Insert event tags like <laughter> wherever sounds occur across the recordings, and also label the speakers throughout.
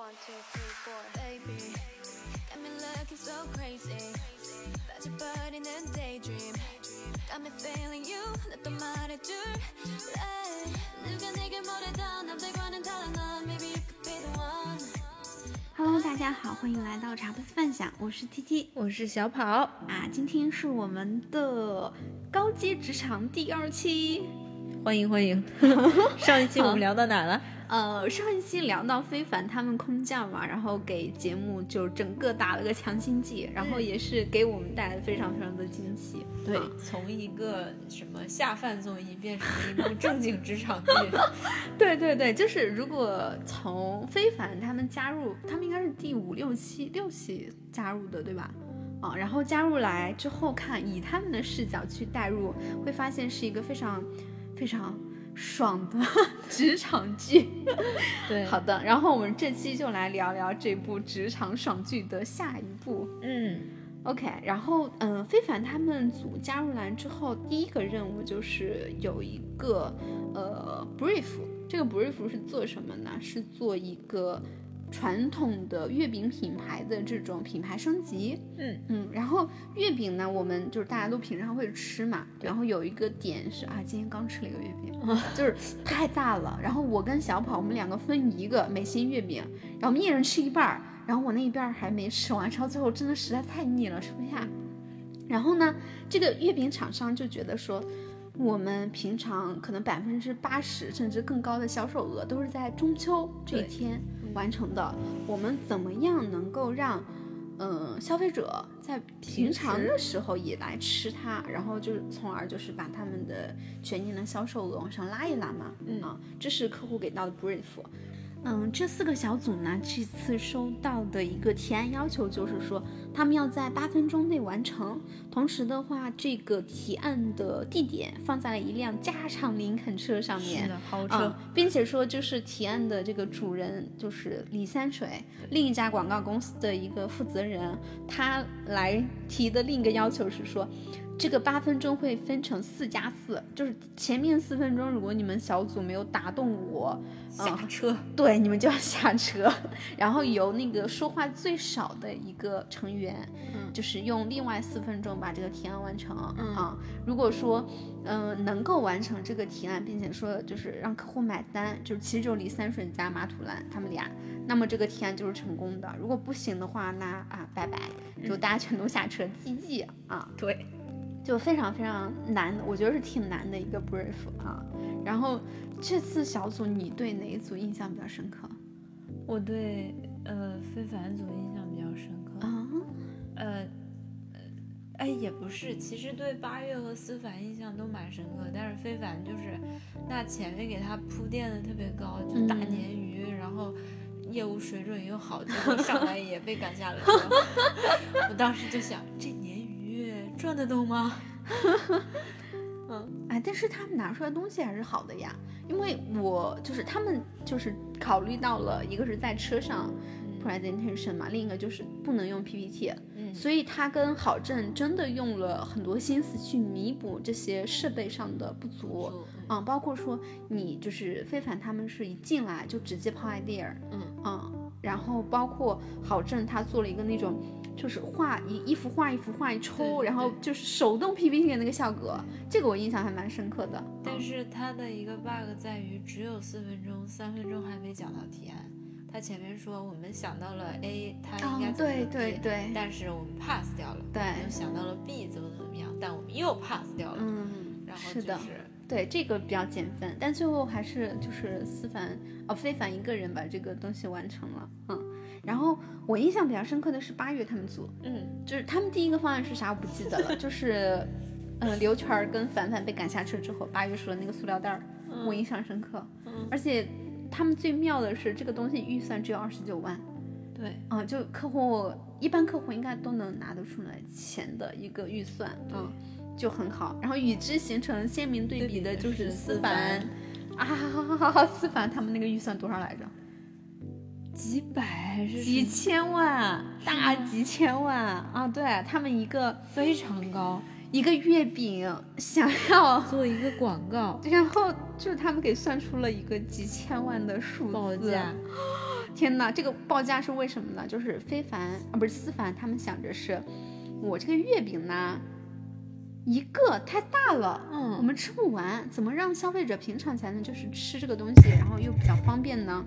Speaker 1: One, two, three, four.
Speaker 2: baby. Got me looking so crazy. But your body in a daydream. Got me feeling you. 내 또 말해줄. 누가 내게 뭐래도 남들과는 달라 넌. Maybe you could be the one.
Speaker 3: Hello，大家好，欢迎来到茶不思饭想，我是 T T
Speaker 4: 我是小跑，
Speaker 3: 啊，今天是我们的高阶职场第二期。
Speaker 4: 欢迎欢迎。<laughs> 上一期我们聊到哪了？
Speaker 3: 呃，上一期聊到非凡他们空降嘛，然后给节目就整个打了个强心剂，然后也是给我们带来非常非常的惊喜。
Speaker 4: 对
Speaker 3: 啊，
Speaker 4: 从一个什么下饭综艺变成了一部正经职场剧。<laughs>
Speaker 3: 对对对，就是如果从非凡他们加入，他们应该是第五六期六期加入的，对吧？啊，然后加入来之后看，以他们的视角去代入，会发现是一个非常非常爽的 <laughs> 职场剧。
Speaker 4: 对，<laughs>
Speaker 3: 好的，然后我们这期就来聊聊这部职场爽剧的下一部。
Speaker 4: 嗯
Speaker 3: ，OK，然后嗯、呃非凡他们组加入来之后，第一个任务就是有一个呃 brief，这个 brief 是做什么呢？是做一个传统的月饼品牌的这种品牌升级。
Speaker 4: 嗯
Speaker 3: 嗯，然后月饼呢，我们就是大家都平常会吃嘛，然后有一个点是啊，今天刚吃了一个月饼，<laughs> 就是太大了。然后我跟小跑我们两个分一个美心月饼，然后我们一人吃一半儿，然后我那一半儿还没吃完，吃到最后真的实在太腻了，吃不下。然后呢，这个月饼厂商就觉得说，我们平常可能百分之八十甚至更高的销售额都是在中秋这一天完成的，我们怎么样能够让，呃，消费者在平常的时候也来吃它，然后就是从而就是把他们的全年的销售额往上拉一拉嘛，
Speaker 4: 嗯
Speaker 3: 啊，这是客户给到的 brief。嗯，这四个小组呢，这次收到的一个提案要求就是说，他们要在八分钟内完成。同时的话，这个提案的地点放在了一辆加长林肯车上面
Speaker 4: 是。的，豪车。
Speaker 3: 啊，并且说就是提案的这个主人就是李三水，另一家广告公司的一个负责人，他来提的另一个要求是说，这个八分钟会分成四加四，就是前面四分钟如果你们小组没有打动我，
Speaker 4: 下车。
Speaker 3: 对，你们就要下车，然后由那个说话最少的一个成员，
Speaker 4: 嗯
Speaker 3: 就是用另外四分钟把这个提案完成、
Speaker 4: 嗯
Speaker 3: 啊。如果说，嗯、能够完成这个提案，并且说就是让客户买单，就是其实就李三顺加马土兰他们俩，那么这个提案就是成功的。如果不行的话，那啊拜拜，就大家全都下车，GG 啊。
Speaker 4: 对，<laughs>
Speaker 3: 就非常非常难，我觉得是挺难的一个 brief 啊。然后这次小组你对哪一组印象比较深刻？
Speaker 4: 我对呃非凡组印象比较深刻。
Speaker 3: 啊，
Speaker 4: 呃，呃哎，也不是，其实对八月和思凡印象都蛮深刻，但是非凡就是那前面给他铺垫的特别高，就大
Speaker 3: 嗯
Speaker 4: 鲶鱼，然后业务水准又好，结果上来也被赶下了车。<laughs> 我当时就想，这鲶鱼赚得动吗？<laughs> 嗯。
Speaker 3: 哎，但是他们拿出来东西还是好的呀，因为我就是他们就是考虑到了一个是在车上 presentation 嘛，另一个就是不能用 PPT，
Speaker 4: 嗯。
Speaker 3: 所以他跟郝正真的用了很多心思去弥补这些设备上的不足。嗯，包括说你就是非凡他们是一进来就直接抛 idea，
Speaker 4: 嗯。
Speaker 3: 然后包括郝正他做了一个那种就是画一一幅画一幅画一抽，
Speaker 4: 对
Speaker 3: 然后就是手动 PPT 的那个效果，这个我印象还蛮深刻的。
Speaker 4: 但是它的一个 bug 在于只有四分钟，三分钟还没讲到提案。他前面说我们想到了 A，他应该
Speaker 3: 哦
Speaker 4: 怎么
Speaker 3: 对
Speaker 4: 怎么地
Speaker 3: 对对
Speaker 4: 但是我们 pass 掉了。
Speaker 3: 对
Speaker 4: 又想到了 B 怎么怎么样，但我们又 pass 掉了。
Speaker 3: 嗯，
Speaker 4: 然后
Speaker 3: 是的
Speaker 4: 就是
Speaker 3: 对，这个比较减分，但最后还是就是思凡哦非凡一个人把这个东西完成了，嗯。然后我印象比较深刻的是八月他们组，
Speaker 4: 嗯，
Speaker 3: 就是他们第一个方案是啥我不记得了，就是，嗯，刘全儿跟凡凡被赶下车之后，八月说的那个塑料袋儿，我印象深刻。
Speaker 4: 嗯
Speaker 3: 而且他们最妙的是，这个东西预算只有二十九万，
Speaker 4: 对，
Speaker 3: 啊、就客户一般客户应该都能拿得出来钱的一个预算，嗯，就很好。然后与之形成鲜明对比的就是
Speaker 4: 思
Speaker 3: 凡，啊，思凡他们那个预算多少来着？
Speaker 4: 几百还是
Speaker 3: 几千万，大几千万啊！对他们一个
Speaker 4: 非常高，
Speaker 3: 一个月饼想要，
Speaker 4: 做一个广告
Speaker 3: 然后就他们给算出了一个几千万的数字，
Speaker 4: 报价，<gasps>
Speaker 3: 天哪，这个报价是为什么呢？就是非凡啊，不是思凡，他们想着是我这个月饼呢，一个太大了，
Speaker 4: 嗯
Speaker 3: 我们吃不完，怎么让消费者平常才能就是吃这个东西，然后又比较方便呢？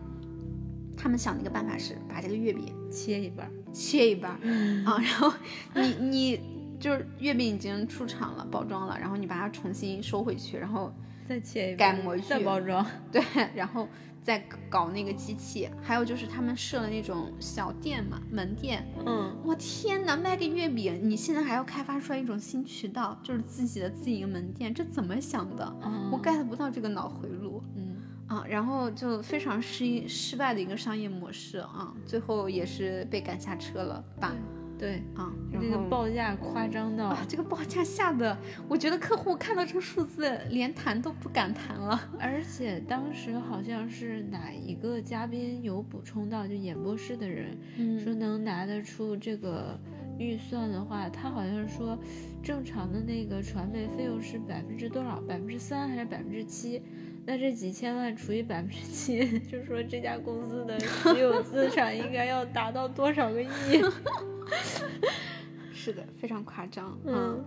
Speaker 3: 他们想的一个办法是把这个月饼
Speaker 4: 切一半儿，
Speaker 3: 切一半儿。啊，<laughs> 然后你你就是月饼已经出厂了，包装了，然后你把它重新收回去，然后
Speaker 4: 再切一半，
Speaker 3: 改模具
Speaker 4: 再包装。<laughs>
Speaker 3: 对，然后再搞那个机器，还有就是他们设了那种小店嘛，门店。
Speaker 4: 嗯，
Speaker 3: 我天哪，卖个月饼，你现在还要开发出来一种新渠道，就是自己的自营门店，这怎么想的？我 get 不到这个脑回路。
Speaker 4: 嗯，
Speaker 3: 啊，然后就非常失失败的一个商业模式啊，最后也是被赶下车了吧？
Speaker 4: 对，
Speaker 3: 啊，
Speaker 4: 那个报价夸张到
Speaker 3: 啊，这个报价吓得，我觉得客户看到这个数字连谈都不敢谈了。
Speaker 4: 而且当时好像是哪一个嘉宾有补充到，就演播室的人
Speaker 3: 嗯
Speaker 4: 说能拿得出这个预算的话，他好像说正常的那个传媒费用是百分之多少？百分之三还是百分之七？那这几千万除以百分之七，<laughs> 就说这家公司的 <laughs> 持有资产应该要达到多少个亿？<laughs>
Speaker 3: 是的，非常夸张。
Speaker 4: 嗯，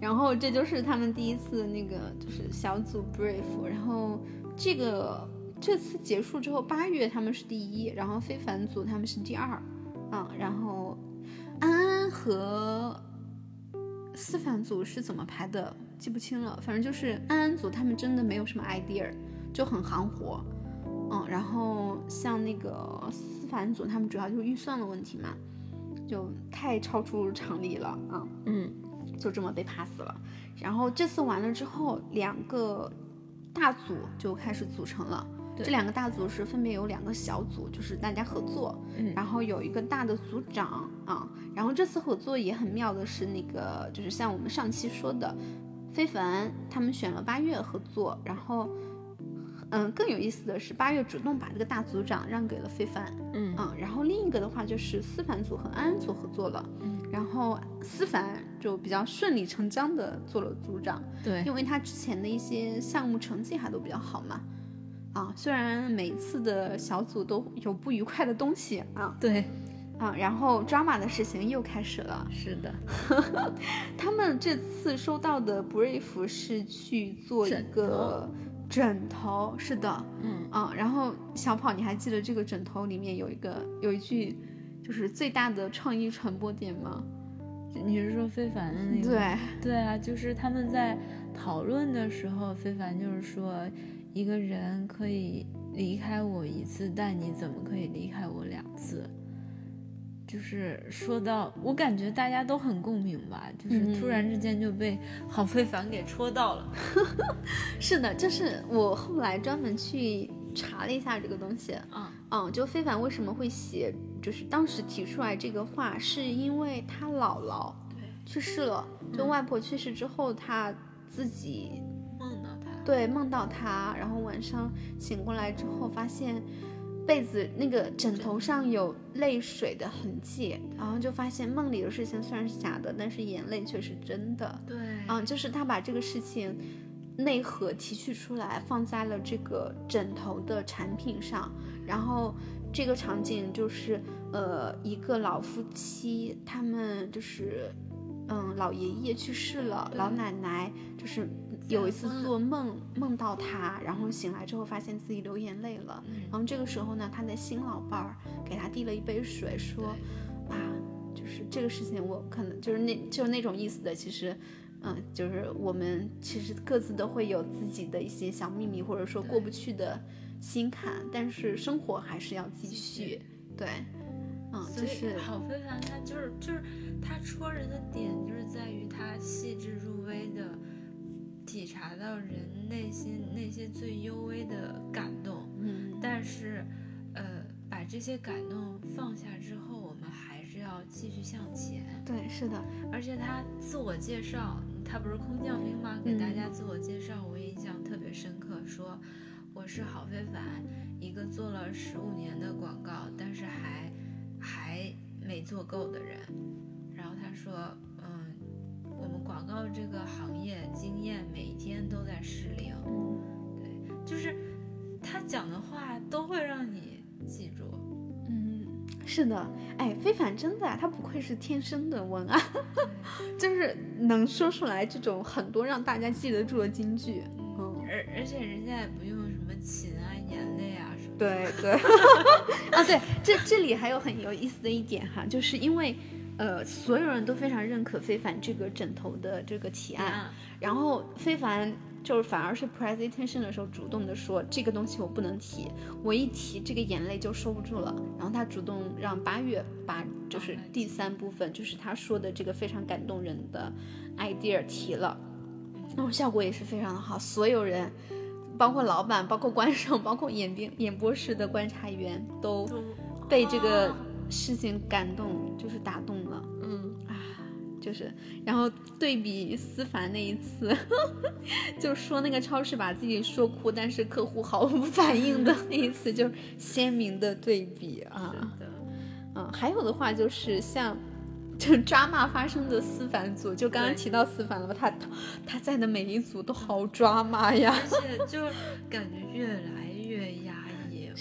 Speaker 3: 然后这就是他们第一次那个就是小组 brief，然后这个这次结束之后，八月他们是第一，然后非凡组他们是第二，嗯，然后安安和思凡组是怎么排的记不清了，反正就是安安组他们真的没有什么 idea，就很行活。嗯，然后像那个思凡组，他们主要就是预算的问题嘛，就太超出常理了啊。
Speaker 4: 嗯
Speaker 3: 就这么被 pass 了。然后这次完了之后，两个大组就开始组成了。
Speaker 4: 对
Speaker 3: 这两个大组是分别有两个小组，就是大家合作，
Speaker 4: 嗯
Speaker 3: 然后有一个大的组长啊。然后这次合作也很妙的是，那个就是像我们上期说的，非凡他们选了八月合作，然后。嗯，更有意思的是，八月主动把这个大组长让给了非凡，
Speaker 4: 嗯
Speaker 3: 嗯，然后另一个的话就是思凡组和安安组合作了，
Speaker 4: 嗯，
Speaker 3: 然后思凡就比较顺理成章的做了组长，
Speaker 4: 对，
Speaker 3: 因为他之前的一些项目成绩还都比较好嘛，啊，虽然每次的小组都有不愉快的东西啊
Speaker 4: 对，
Speaker 3: 啊，然后 drama 的事情又开始了，
Speaker 4: 是的，<laughs>
Speaker 3: 他们这次收到的 brief 是去做一
Speaker 4: 枕
Speaker 3: 个枕头，是的，
Speaker 4: 嗯。
Speaker 3: 啊，然后小跑，你还记得这个枕头里面有一个有一句，就是最大的创意传播点吗？
Speaker 4: 你是说非凡的那个？
Speaker 3: 对，
Speaker 4: 对啊，就是他们在讨论的时候，非凡就是说，一个人可以离开我一次，但你怎么可以离开我两次？就是说到，我感觉大家都很共鸣吧，就是突然之间就被郝非凡给戳到了。<laughs>
Speaker 3: 是的，就是我后来专门去查了一下这个东西，
Speaker 4: 嗯，
Speaker 3: 嗯，就非凡为什么会写，就是当时提出来这个话，是因为他姥姥
Speaker 4: 对，
Speaker 3: 去世了，就外婆去世之后，他自己。对，梦到他，然后晚上醒过来之后，发现被子那个枕头上有泪水的痕迹，然后就发现梦里的事情虽然是假的，但是眼泪却是真的。
Speaker 4: 对，
Speaker 3: 嗯，就是他把这个事情内核提取出来，放在了这个枕头的产品上，然后这个场景就是呃一个老夫妻，他们就是嗯老爷爷去世了，老奶奶就是有一次做梦梦到他，然后醒来之后发现自己流眼泪了，
Speaker 4: 嗯
Speaker 3: 然后这个时候呢，他的新老伴儿给他递了一杯水，说啊，就是这个事情我可能就是那就是那种意思的，其实。嗯，就是我们其实各自都会有自己的一些小秘密，或者说过不去的心坎，但是生活还是要继
Speaker 4: 继
Speaker 3: 续
Speaker 4: 续。
Speaker 3: 对，嗯，就是
Speaker 4: 郝非凡他就是就是他戳人的点就是在于他细致入微的体察到人内心那些最幽微的感动，
Speaker 3: 嗯，
Speaker 4: 但是呃把这些感动放下之后，我们还是要继续向前。
Speaker 3: 对，是的，
Speaker 4: 而且他自我介绍，他不是空降兵吗？给大家自我介绍，我印象特别深刻，说我是郝非凡，一个做了十五年的广告，但是还还没做够的人。然后他说，嗯，我们广告这个行业经验每天都在失灵，
Speaker 3: 嗯
Speaker 4: 对，就是他讲的话都会让你记住。
Speaker 3: 嗯是的，哎，非凡真的啊，他不愧是天生的文案，<laughs> 就是能说出来这种很多让大家记得住的金句。嗯，
Speaker 4: 而而且人家也不用什么琴啊、眼泪啊什么。
Speaker 3: 对对，<laughs> 啊对，这这里还有很有意思的一点哈，就是因为呃所有人都非常认可非凡这个枕头的这个提案，然后非凡。就是反而是 presentation 的时候主动的说这个东西我不能提，我一提这个眼泪就收不住了。然后他主动让八月把就是第三部分，就是他说的这个非常感动人的 idea 提了，然后效果也是非常的好。所有人，包括老板、包括观众、包括演编演播室的观察员，都被这个事情感动，就是打动了。嗯啊就是，然后对比思凡那一次，<laughs> 就说那个超市把自己说哭，但是客户毫无反应的那一次，就是鲜明的对比啊。嗯，还有的话就是像，就抓马发生的思凡组，就刚刚提到思凡了吧？他他在的每一组都好抓马呀，
Speaker 4: 而且就感觉越来。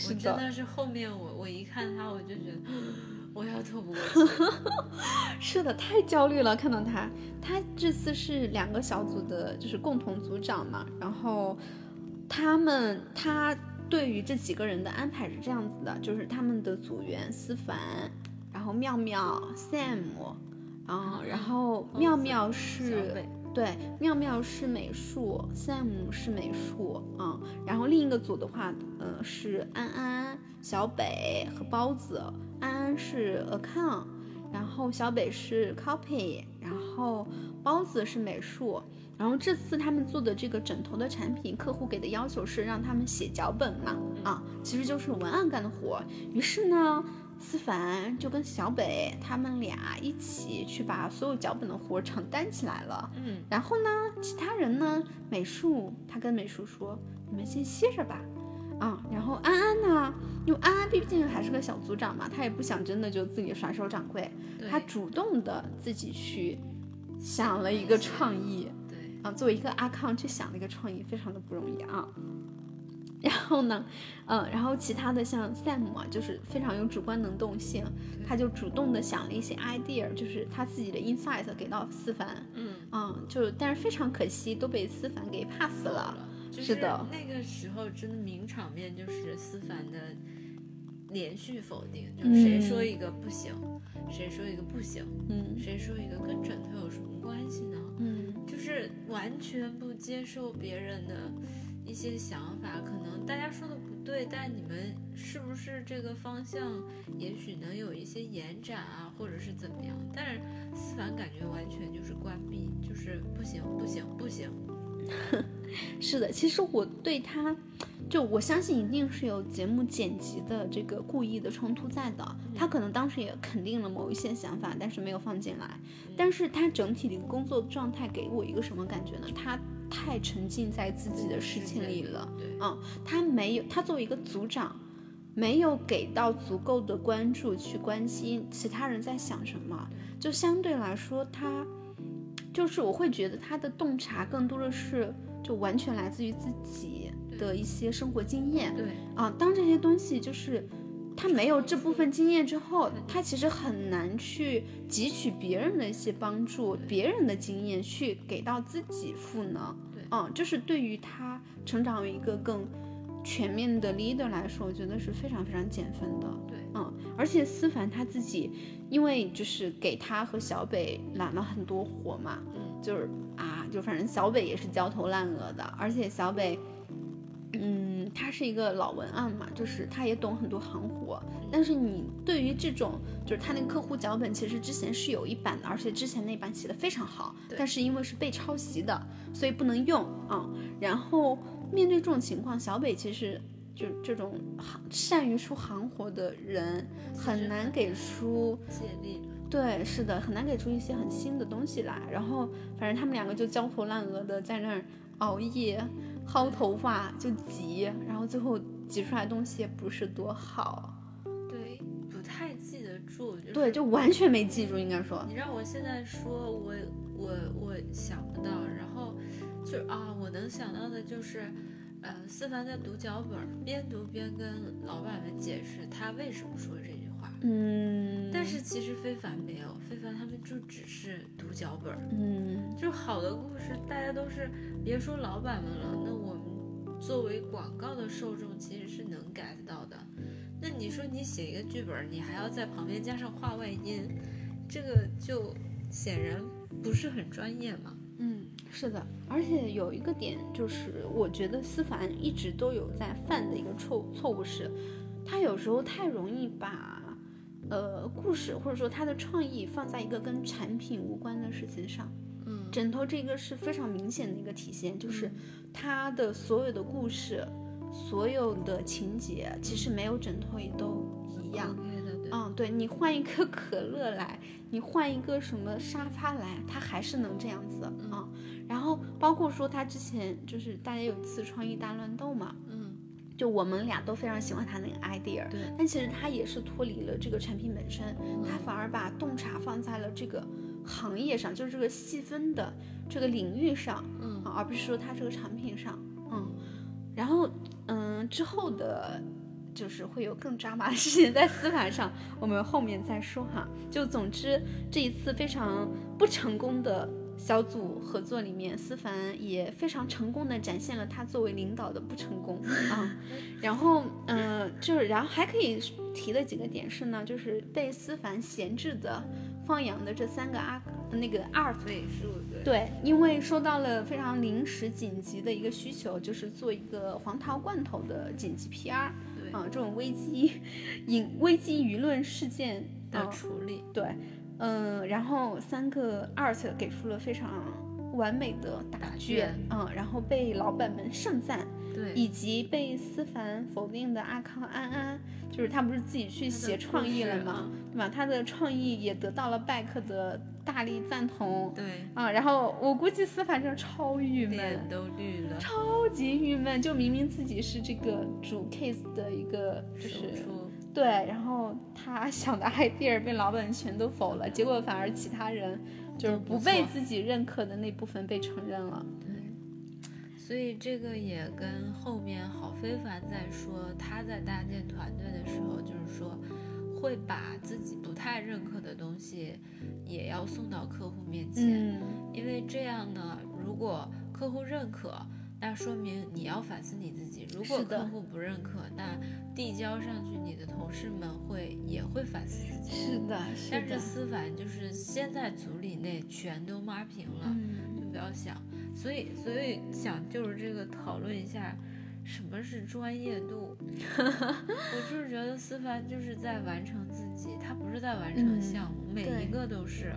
Speaker 4: 我真的是后面我我一看他，我就觉得。我要吐不过气，<laughs>
Speaker 3: 是的，太焦虑了。看到他，他这次是两个小组的，就是共同组长嘛。然后他们，他对于这几个人的安排是这样子的，就是他们的组员思凡，然后妙妙、Sam，啊，然后妙妙是。对，妙妙是美术，Sam 是美术，嗯，然后另一个组的话，呃，是安安、小北和包子。安安是 account，然后小北是 copy，然后包子是美术。然后这次他们做的这个枕头的产品，客户给的要求是让他们写脚本嘛，啊，其实就是文案干的活。于是呢。思凡就跟小北他们俩一起去把所有脚本的活承担起来了。
Speaker 4: 嗯，
Speaker 3: 然后呢，其他人呢，美术他跟美术说：“你们先歇着吧。”啊，然后安安呢，因为安安毕竟还是个小组长嘛，他也不想真的就自己甩手掌柜，他主动的自己去想了一个创意。
Speaker 4: 对，
Speaker 3: 啊，作为一个阿康去想了一个创意，非常的不容易啊。然后呢，嗯，然后其他的像 Sam 啊，就是非常有主观能动性，他就主动的想了一些 idea，就是他自己的 insight 给到思凡，
Speaker 4: 嗯，
Speaker 3: 嗯，就但是非常可惜都被思凡给 pass 了，
Speaker 4: 是
Speaker 3: 的，
Speaker 4: 那个时候真的名场面就是思凡的连续否定，就是谁说一个不行，谁说一个不行，
Speaker 3: 嗯，
Speaker 4: 谁说一个跟枕头有什么关系呢？
Speaker 3: 嗯，
Speaker 4: 就是完全不接受别人的。一些想法可能大家说的不对，但你们是不是这个方向，也许能有一些延展啊，或者是怎么样？但是思凡感觉完全就是关闭，就是不行不行不行。<laughs>
Speaker 3: 是的，其实我对他，就我相信一定是有节目剪辑的这个故意的冲突在的。他可能当时也肯定了某一些想法，但是没有放进来。但是他整体的工作状态给我一个什么感觉呢？他。太沉浸在自己的事情里了，嗯，他没有，他作为一个组长，没有给到足够的关注去关心其他人在想什么，就相对来说，他就是我会觉得他的洞察更多的是就完全来自于自己的一些生活经验，
Speaker 4: 对，
Speaker 3: 啊，当这些东西就是。他没有这部分经验之后，他其实很难去汲取别人的一些帮助，别人的经验去给到自己赋能。
Speaker 4: 对，
Speaker 3: 嗯，就是对于他成长为一个更全面的 leader 来说，我觉得是非常非常减分的。
Speaker 4: 对，
Speaker 3: 嗯，而且思凡他自己，因为就是给他和小北揽了很多活嘛，
Speaker 4: 嗯，
Speaker 3: 就是啊，就反正小北也是焦头烂额的，而且小北。嗯，他是一个老文案嘛，就是他也懂很多行活。但是你对于这种，就是他那个客户脚本，其实之前是有一版的，而且之前那版写的非常好。但是因为是被抄袭的，所以不能用啊。然后面对这种情况，小北其实就这种行善于出行活的人，很难给出
Speaker 4: 借力。
Speaker 3: 对，是的，很难给出一些很新的东西来。然后反正他们两个就焦头烂额的在那儿熬夜。薅头发就挤，然后最后挤出来东西也不是多好。
Speaker 4: 对，不太记得住。
Speaker 3: 对，就完全没记住，应该说。
Speaker 4: 你让我现在说，我我我想不到。然后就啊，我能想到的就是，呃，思凡在读脚本，边读边跟老板们解释他为什么说这。
Speaker 3: 嗯，
Speaker 4: 但是其实非凡没有，非凡他们就只是读脚本儿，
Speaker 3: 嗯，
Speaker 4: 就好的故事，大家都是别说老板们了，那我们作为广告的受众其实是能 get 到的。那你说你写一个剧本儿，你还要在旁边加上话外音，这个就显然不是很专业嘛。
Speaker 3: 嗯，是的，而且有一个点就是，我觉得思凡一直都有在犯的一个错错误是，他有时候太容易把，呃，故事或者说他的创意放在一个跟产品无关的事情上。
Speaker 4: 嗯
Speaker 3: 枕头这个是非常明显的一个体现，就是他的所有的故事，所有的情节，其实没有枕头也都一样。嗯，对你换一个 <laughs> 可乐来，你换一个什么沙发来，它还是能这样子啊、嗯然后包括说他之前就是大家有一次创意大乱斗嘛，
Speaker 4: 嗯，
Speaker 3: 就我们俩都非常喜欢他那个 idea，
Speaker 4: 对
Speaker 3: 但其实他也是脱离了这个产品本身，他反而把洞察放在了这个行业上，就是这个细分的这个领域上，
Speaker 4: 嗯
Speaker 3: 啊，而不是说它这个产品上，嗯，然后嗯之后的，就是会有更抓马的事情在司法上，我们后面再说哈。就总之这一次非常不成功的小组合作里面，思凡也非常成功的展现了他作为领导的不成功啊。<laughs> 然后嗯、呃就是然后还可以提的几个点是呢，就是被思凡闲置的放养的这三个阿那个阿
Speaker 4: 对，
Speaker 3: 对，因为收到了非常临时紧急的一个需求，就是做一个黄桃罐头的紧急 PR
Speaker 4: 对。
Speaker 3: 啊，这种危机 <laughs> 引危机舆论事件
Speaker 4: 的
Speaker 3: 啊
Speaker 4: 处理，
Speaker 3: 对，嗯，然后三个 art 给出了非常完美的答
Speaker 4: 答
Speaker 3: 卷
Speaker 4: 卷，
Speaker 3: 嗯，然后被老板们盛赞，
Speaker 4: 对，
Speaker 3: 以及被思凡否定的阿康安安，就是他不是自己去写创意了吗？对吧？他的创意也得到了拜克的大力赞同。
Speaker 4: 对，
Speaker 3: 啊，然后我估计思凡真的超郁闷
Speaker 4: 脸，都绿了，
Speaker 3: 超级郁闷，就明明自己是这个主 case 的一个，就是
Speaker 4: 出，
Speaker 3: 对，然后他想的 idea 被老板全都否了，结果反而其他人就是
Speaker 4: 不
Speaker 3: 不被自己认可的那部分被承认了。
Speaker 4: 对，所以这个也跟后面郝非凡在说他在搭建团队的时候，就是说会把自己不太认可的东西也要送到客户面前，
Speaker 3: 嗯，
Speaker 4: 因为这样呢，如果客户认可。那说明你要反思你自己。如果客户不认可，那递交上去，你的同事们会也会反思自己。
Speaker 3: 是的，是的，
Speaker 4: 但是思凡就是先在组里内全都抹平了，
Speaker 3: 嗯，
Speaker 4: 就不要想。所以，所以想就是这个讨论一下，什么是专业度。<laughs> 我就是觉得思凡就是在完成自己，他不是在完成
Speaker 3: 嗯
Speaker 4: 项目，每一个都是，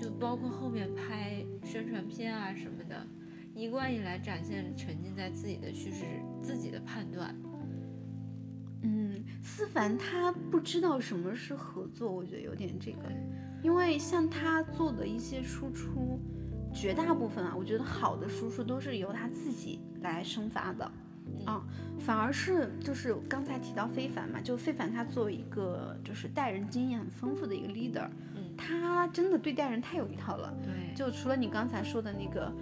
Speaker 4: 就包括后面拍宣传片啊什么的，一贯以来展现沉浸在自己的叙事、自己的判断。
Speaker 3: 嗯，思凡他不知道什么是合作，我觉得有点这个，因为像他做的一些输出，绝大部分啊，我觉得好的输出都是由他自己来生发的。啊，反而是就是刚才提到非凡嘛，就非凡他作为一个就是带人经验很丰富的一个 leader，
Speaker 4: 嗯
Speaker 3: 他真的对待人太有一套了。
Speaker 4: 对，
Speaker 3: 就除了你刚才说的那个，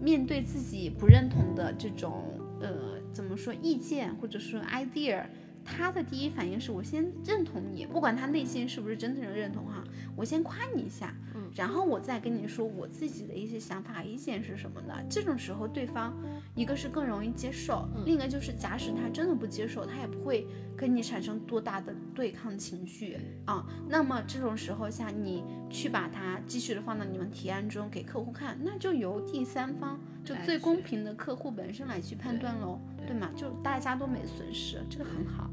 Speaker 3: 面对自己不认同的这种呃怎么说意见或者说 idea，他的第一反应是我先认同你，不管他内心是不是真正的认同哈，我先夸你一下，然后我再跟你说我自己的一些想法意见是什么的。这种时候，对方一个是更容易接受，
Speaker 4: 嗯
Speaker 3: 另一个就是假使他真的不接受，他也不会跟你产生多大的对抗情绪啊。那么这种时候下，你去把它继续的放到你们提案中给客户看，那就由第三方就最公平的客户本身来去判断喽，
Speaker 4: 对
Speaker 3: 对吗？就大家都没损失，这个很好。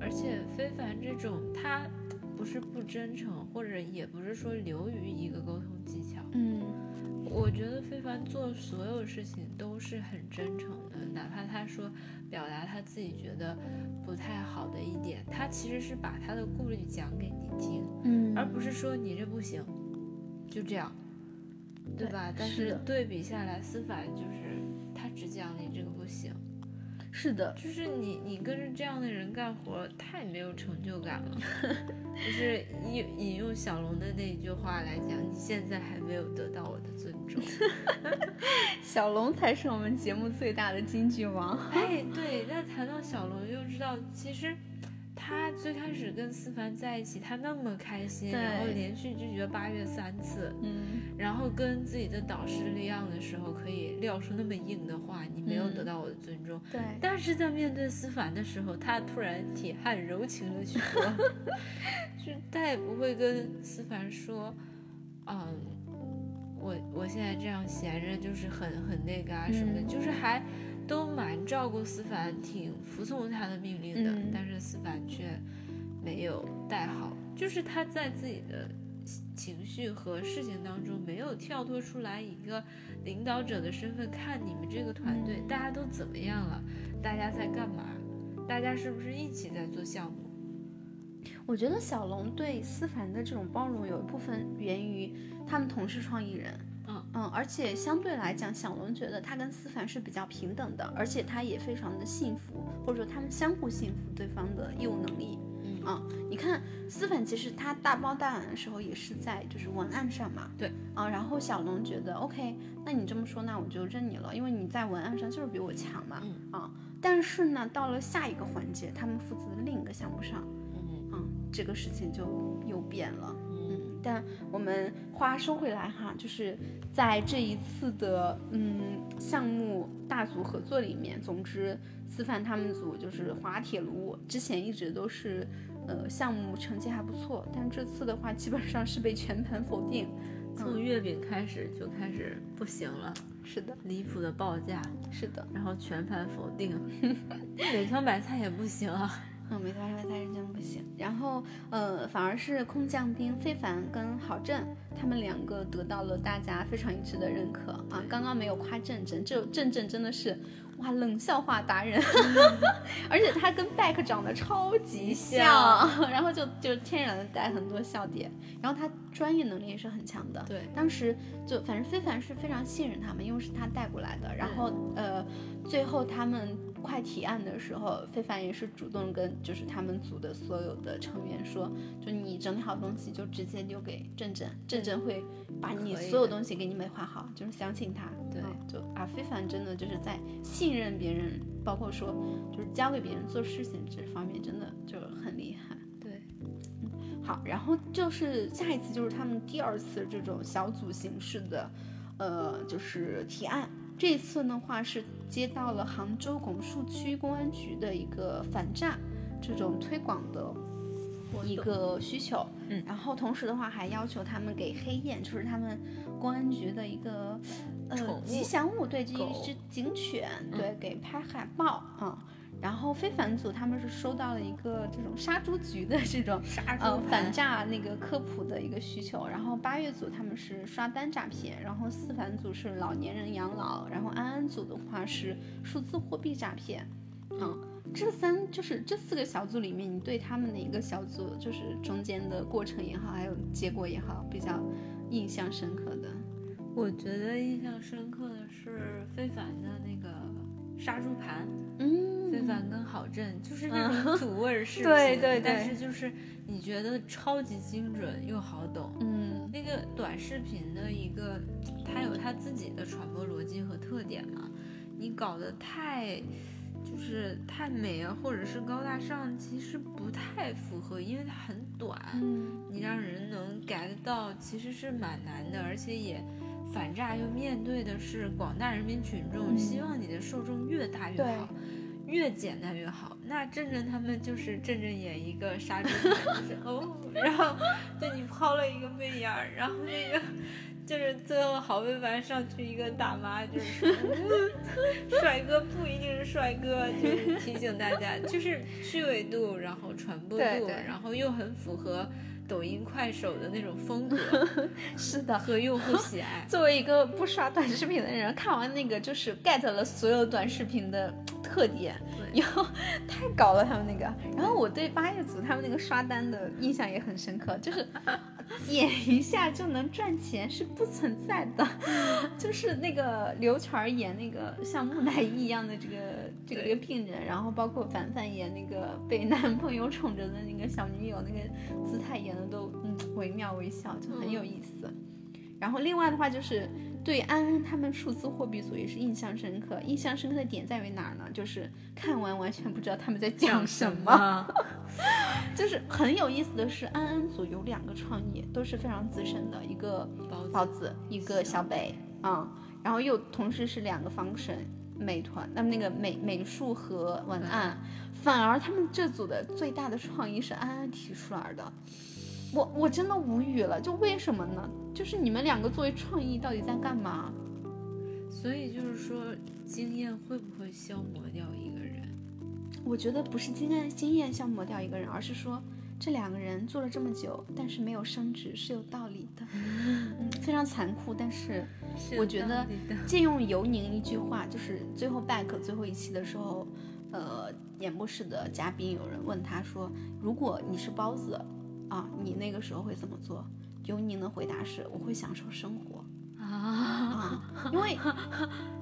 Speaker 4: 而且非凡这种，他不是不真诚，或者也不是说流于一个沟通技巧。
Speaker 3: 嗯
Speaker 4: 我觉得非凡做所有事情都是很真诚的，哪怕他说表达他自己觉得不太好的一点，他其实是把他的顾虑讲给你听，
Speaker 3: 嗯
Speaker 4: 而不是说你这不行，就这样，对
Speaker 3: 对
Speaker 4: 吧？但
Speaker 3: 是
Speaker 4: 对比下来，司法就是他只讲你这个不行，
Speaker 3: 是的，
Speaker 4: 就是你你跟着这样的人干活太没有成就感了。<laughs> 就是引引用小龙的那一句话来讲，你现在还没有得到我的尊重。<laughs>
Speaker 3: 小龙才是我们节目最大的金句王。
Speaker 4: 哎，对，那谈到小龙，就知道其实他他最开始跟思凡在一起，他那么开心，然后连续拒绝八月三次，
Speaker 3: 嗯，
Speaker 4: 然后跟自己的导师立样的时候，可以撂出那么硬的话，你没有
Speaker 3: 嗯
Speaker 4: 得到我的尊重。
Speaker 3: 对，
Speaker 4: 但是在面对思凡的时候，他突然铁汉柔情了许多，<laughs> 就再也不会跟思凡说，嗯，我我现在这样闲着就是很很那个啊什么的，
Speaker 3: 嗯
Speaker 4: 就是还都蛮照顾思凡，挺服从他的命令的，
Speaker 3: 嗯
Speaker 4: 但是思凡却没有带好，就是他在自己的情绪和事情当中没有跳脱出来一个领导者的身份看你们这个团队，大家都怎么样了，大家在干嘛，大家是不是一起在做项目？
Speaker 3: 我觉得小龙对思凡的这种包容，有一部分源于他们同是创意人。
Speaker 4: 嗯
Speaker 3: 嗯，而且相对来讲，小龙觉得他跟思凡是比较平等的，而且他也非常的信服，或者说他们相互信服对方的业务能力。
Speaker 4: 嗯
Speaker 3: 啊，你看思凡其实他大包大揽的时候也是在就是文案上嘛，
Speaker 4: 对
Speaker 3: 啊，然后小龙觉得 OK，那你这么说，那我就认你了，因为你在文案上就是比我强嘛，
Speaker 4: 嗯
Speaker 3: 啊，但是呢，到了下一个环节，他们负责的另一个项目上，
Speaker 4: 嗯
Speaker 3: 嗯，这个事情就又变了。但我们话说回来哈，就是在这一次的嗯项目大组合作里面，总之思范他们组就是滑铁卢，之前一直都是呃项目成绩还不错，但这次的话基本上是被全盘否定。
Speaker 4: 从月饼开始就开始不行了，
Speaker 3: 是的，
Speaker 4: 离谱的报价，
Speaker 3: 是的，
Speaker 4: 然后全盘否定，<laughs> 美团买菜也不行啊。
Speaker 3: 嗯，美团外卖是真不行。然后，呃，反而是空降兵非凡跟郝振他们两个得到了大家非常一致的认可啊。刚刚没有夸振振，这振振真的是哇冷笑话达人，<laughs> 而且他跟 Back 长得超级像，然后就就天然的带很多笑点。然后他专业能力也是很强的。
Speaker 4: 对，
Speaker 3: 当时就反正非凡是非常信任他们，因为是他带过来的。然后呃，最后他们快提案的时候，非凡也是主动跟就是他们组的所有的成员说，就你整理好东西就直接丢给郑郑，郑郑会把你所有东西给你美化好，就是相信他。
Speaker 4: 对
Speaker 3: 嗯就啊，非凡真的就是在信任别人，包括说就是交给别人做事情这方面，真的就很厉害。
Speaker 4: 对，
Speaker 3: 好，然后就是下一次就是他们第二次这种小组形式的，呃，就是提案。这次的话是接到了杭州拱墅区公安局的一个反诈这种推广的一个需求，
Speaker 4: 嗯
Speaker 3: 然后同时的话还要求他们给黑雁，就是他们公安局的一个呃吉祥物，对，这一只警犬，对，给拍海报啊。然后非凡组他们是收到了一个这种杀猪局的这种
Speaker 4: 杀猪
Speaker 3: 呃反诈那个科普的一个需求，然后八月组他们是刷单诈骗，然后四凡组是老年人养老，然后安安组的话是数字货币诈骗，嗯，这三就是这四个小组里面，你对他们的一个小组就是中间的过程也好，还有结果也好，比较印象深刻的，
Speaker 4: 我觉得印象深刻的是非凡的那个杀猪盘，
Speaker 3: 嗯，
Speaker 4: 非凡跟郝振就是那种土味儿视频，<laughs>
Speaker 3: 对对对
Speaker 4: 但是就是你觉得超级精准又好懂。
Speaker 3: 嗯。
Speaker 4: 那个短视频的一个，它有它自己的传播逻辑和特点嘛，你搞得太就是太美啊，或者是高大上，其实不太符合，因为它很短，
Speaker 3: 嗯。
Speaker 4: 你让人能 get 到其实是蛮难的，而且也反诈又面对的是广大人民群众，
Speaker 3: 嗯
Speaker 4: 希望你的受众越大越
Speaker 3: 对
Speaker 4: 好。越简单越好。那振振他们就是振振演一个杀猪盘，就是哦，然后对你抛了一个媚眼儿，然后那个就是最后郝非凡上去一个大妈，就是帅哥不一定是帅哥，就是提醒大家，就是趣味度，然后传播度，
Speaker 3: 对对
Speaker 4: 然后又很符合抖音、快手的那种风格 <laughs>
Speaker 3: 是的。
Speaker 4: 和用户喜爱。
Speaker 3: 作为一个不刷短视频的人，看完那个就是 get 了所有短视频的特点，
Speaker 4: 对
Speaker 3: 以后太搞了他们那个。然后我对八月组他们那个刷单的印象也很深刻，就是 <laughs> 点一下就能赚钱是不存在的，<laughs> 就是那个刘全儿演那个像木乃伊一样的这个 <laughs> 这个
Speaker 4: 对
Speaker 3: 病人，然后包括凡凡演那个被男朋友宠着的那个小女友，那个姿态演的都嗯惟妙惟肖，就很有意思。然后另外的话就是对安安他们数字货币组也是印象深刻。印象深刻的点在于哪儿呢？就是看完完全不知道他们在讲什么。<laughs> 就是很有意思的是，安安组有两个创意，都是非常资深的，一个包子，一个小北啊、然后又同时是两个 function 美团，那么那个美美术和文案，反而他们这组的最大的创意是安安提出来的。我我真的无语了，就为什么呢？就是你们两个作为创意到底在干嘛？
Speaker 4: 所以就是说，经验会不会消磨掉一个人？
Speaker 3: 我觉得不是经验经验消磨掉一个人，而是说这两个人做了这么久，但是没有升职是有道理的，<laughs> 嗯，非常残酷。但是我觉得借用尤宁一句话，就是最后 back 最后一期的时候，呃，演播室的嘉宾有人问他说，如果你是包子啊，你那个时候会怎么做？尤宁的回答是，我会享受生活。
Speaker 4: 啊，
Speaker 3: 啊，<laughs> 因为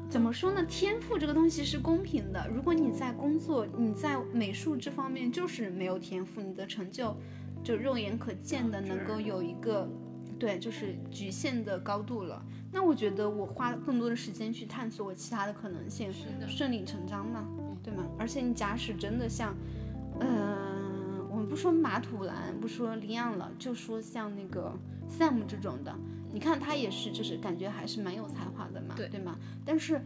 Speaker 3: 怎么说呢，天赋这个东西是公平的。如果你在工作，你在美术这方面就是没有天赋，你的成就就肉眼可见的能够有一个，对，就是局限的高度了。那我觉得我花更多的时间去探索我其他的可能性，
Speaker 4: 是
Speaker 3: 顺理成章嘛，对吗？而且你假使真的像，嗯、我们不说马土兰，不说林昂了，就说像那个 Sam 这种的，你看他也是，就是感觉还是蛮有才华的嘛，
Speaker 4: 对
Speaker 3: 对吗？但是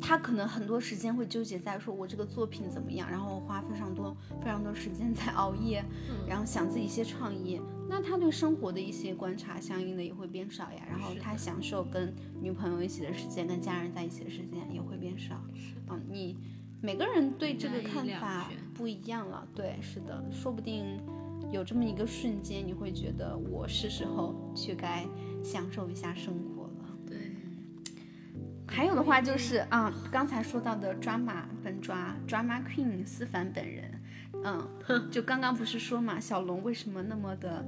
Speaker 3: 他可能很多时间会纠结在说我这个作品怎么样，然后花非常多非常多时间在熬夜，然后想自己一些创意。那他对生活的一些观察，相应的也会变少呀。然后他享受跟女朋友一起的时间，跟家人在一起的时间也会变少。嗯，你每个人对这个看法不一样了。对，是的，说不定有这么一个瞬间，你会觉得我是时候去该享受一下生活了。
Speaker 4: 对，
Speaker 3: 还有的话就是啊，刚才说到的抓马本抓 drama queen 思凡本人，嗯，就刚刚不是说嘛，小龙为什么那么的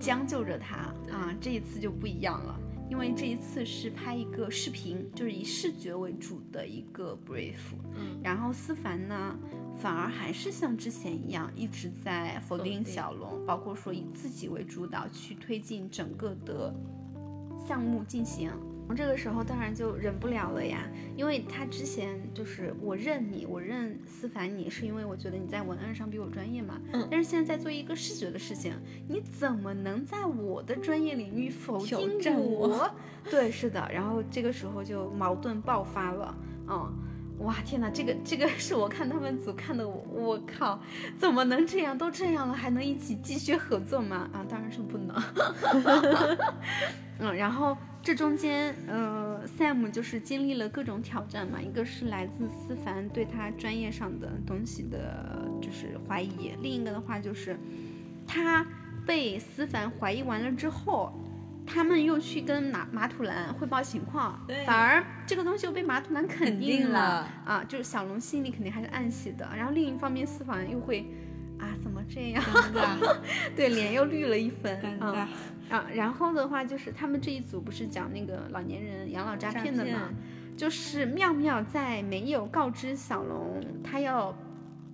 Speaker 3: 将就着他啊？这一次就不一样了，因为这一次是拍一个视频，就是以视觉为主的一个 brief，
Speaker 4: 嗯，
Speaker 3: 然后思凡呢，反而还是像之前一样一直在否定小龙，包括说以自己为主导去推进整个的项目进行。这个时候当然就忍不了了呀，因为他之前就是我认你，我认思凡你，是因为我觉得你在文案上比我专业嘛。
Speaker 4: 嗯
Speaker 3: 但是现在在做一个视觉的事情，你怎么能在我的专业领域否定
Speaker 4: 战
Speaker 3: 我
Speaker 4: 我？<laughs>
Speaker 3: 对，是的。然后这个时候就矛盾爆发了，嗯。哇天哪，这个这个是我看他们组看的我，我靠，怎么能这样？都这样了，还能一起继续合作吗？啊，当然是不能。<laughs> 嗯，然后这中间，呃，Sam 就是经历了各种挑战嘛，一个是来自思凡对他专业上的东西的，就是怀疑；另一个的话就是，他被思凡怀疑完了之后，他们又去跟马马土兰汇报情况，反而这个东西又被马土兰肯
Speaker 4: 肯
Speaker 3: 定了啊，就是小龙心里肯定还是暗喜的。然后另一方面，思凡又会。啊，怎么这样？
Speaker 4: 尴尬，<laughs>
Speaker 3: 对，脸又绿了一分。
Speaker 4: 尴
Speaker 3: 嗯
Speaker 4: 尬，
Speaker 3: 啊，然后的话就是他们这一组不是讲那个老年人养老诈骗的嘛，就是妙妙在没有告知小龙他要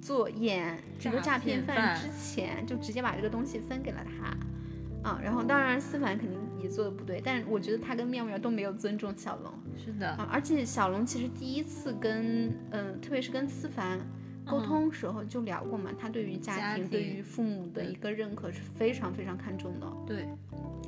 Speaker 3: 做演这个
Speaker 4: 诈
Speaker 3: 诈骗
Speaker 4: 犯
Speaker 3: 之前，就直接把这个东西分给了他。啊，然后当然思凡肯定也做的不对，但是我觉得他跟妙妙都没有尊重小龙
Speaker 4: 是的，
Speaker 3: 啊，而且小龙其实第一次跟嗯、特别是跟思凡沟通时候就聊过嘛，他对于家
Speaker 4: 家
Speaker 3: 庭、对于父母的一个认可是非常非常看重的。
Speaker 4: 对，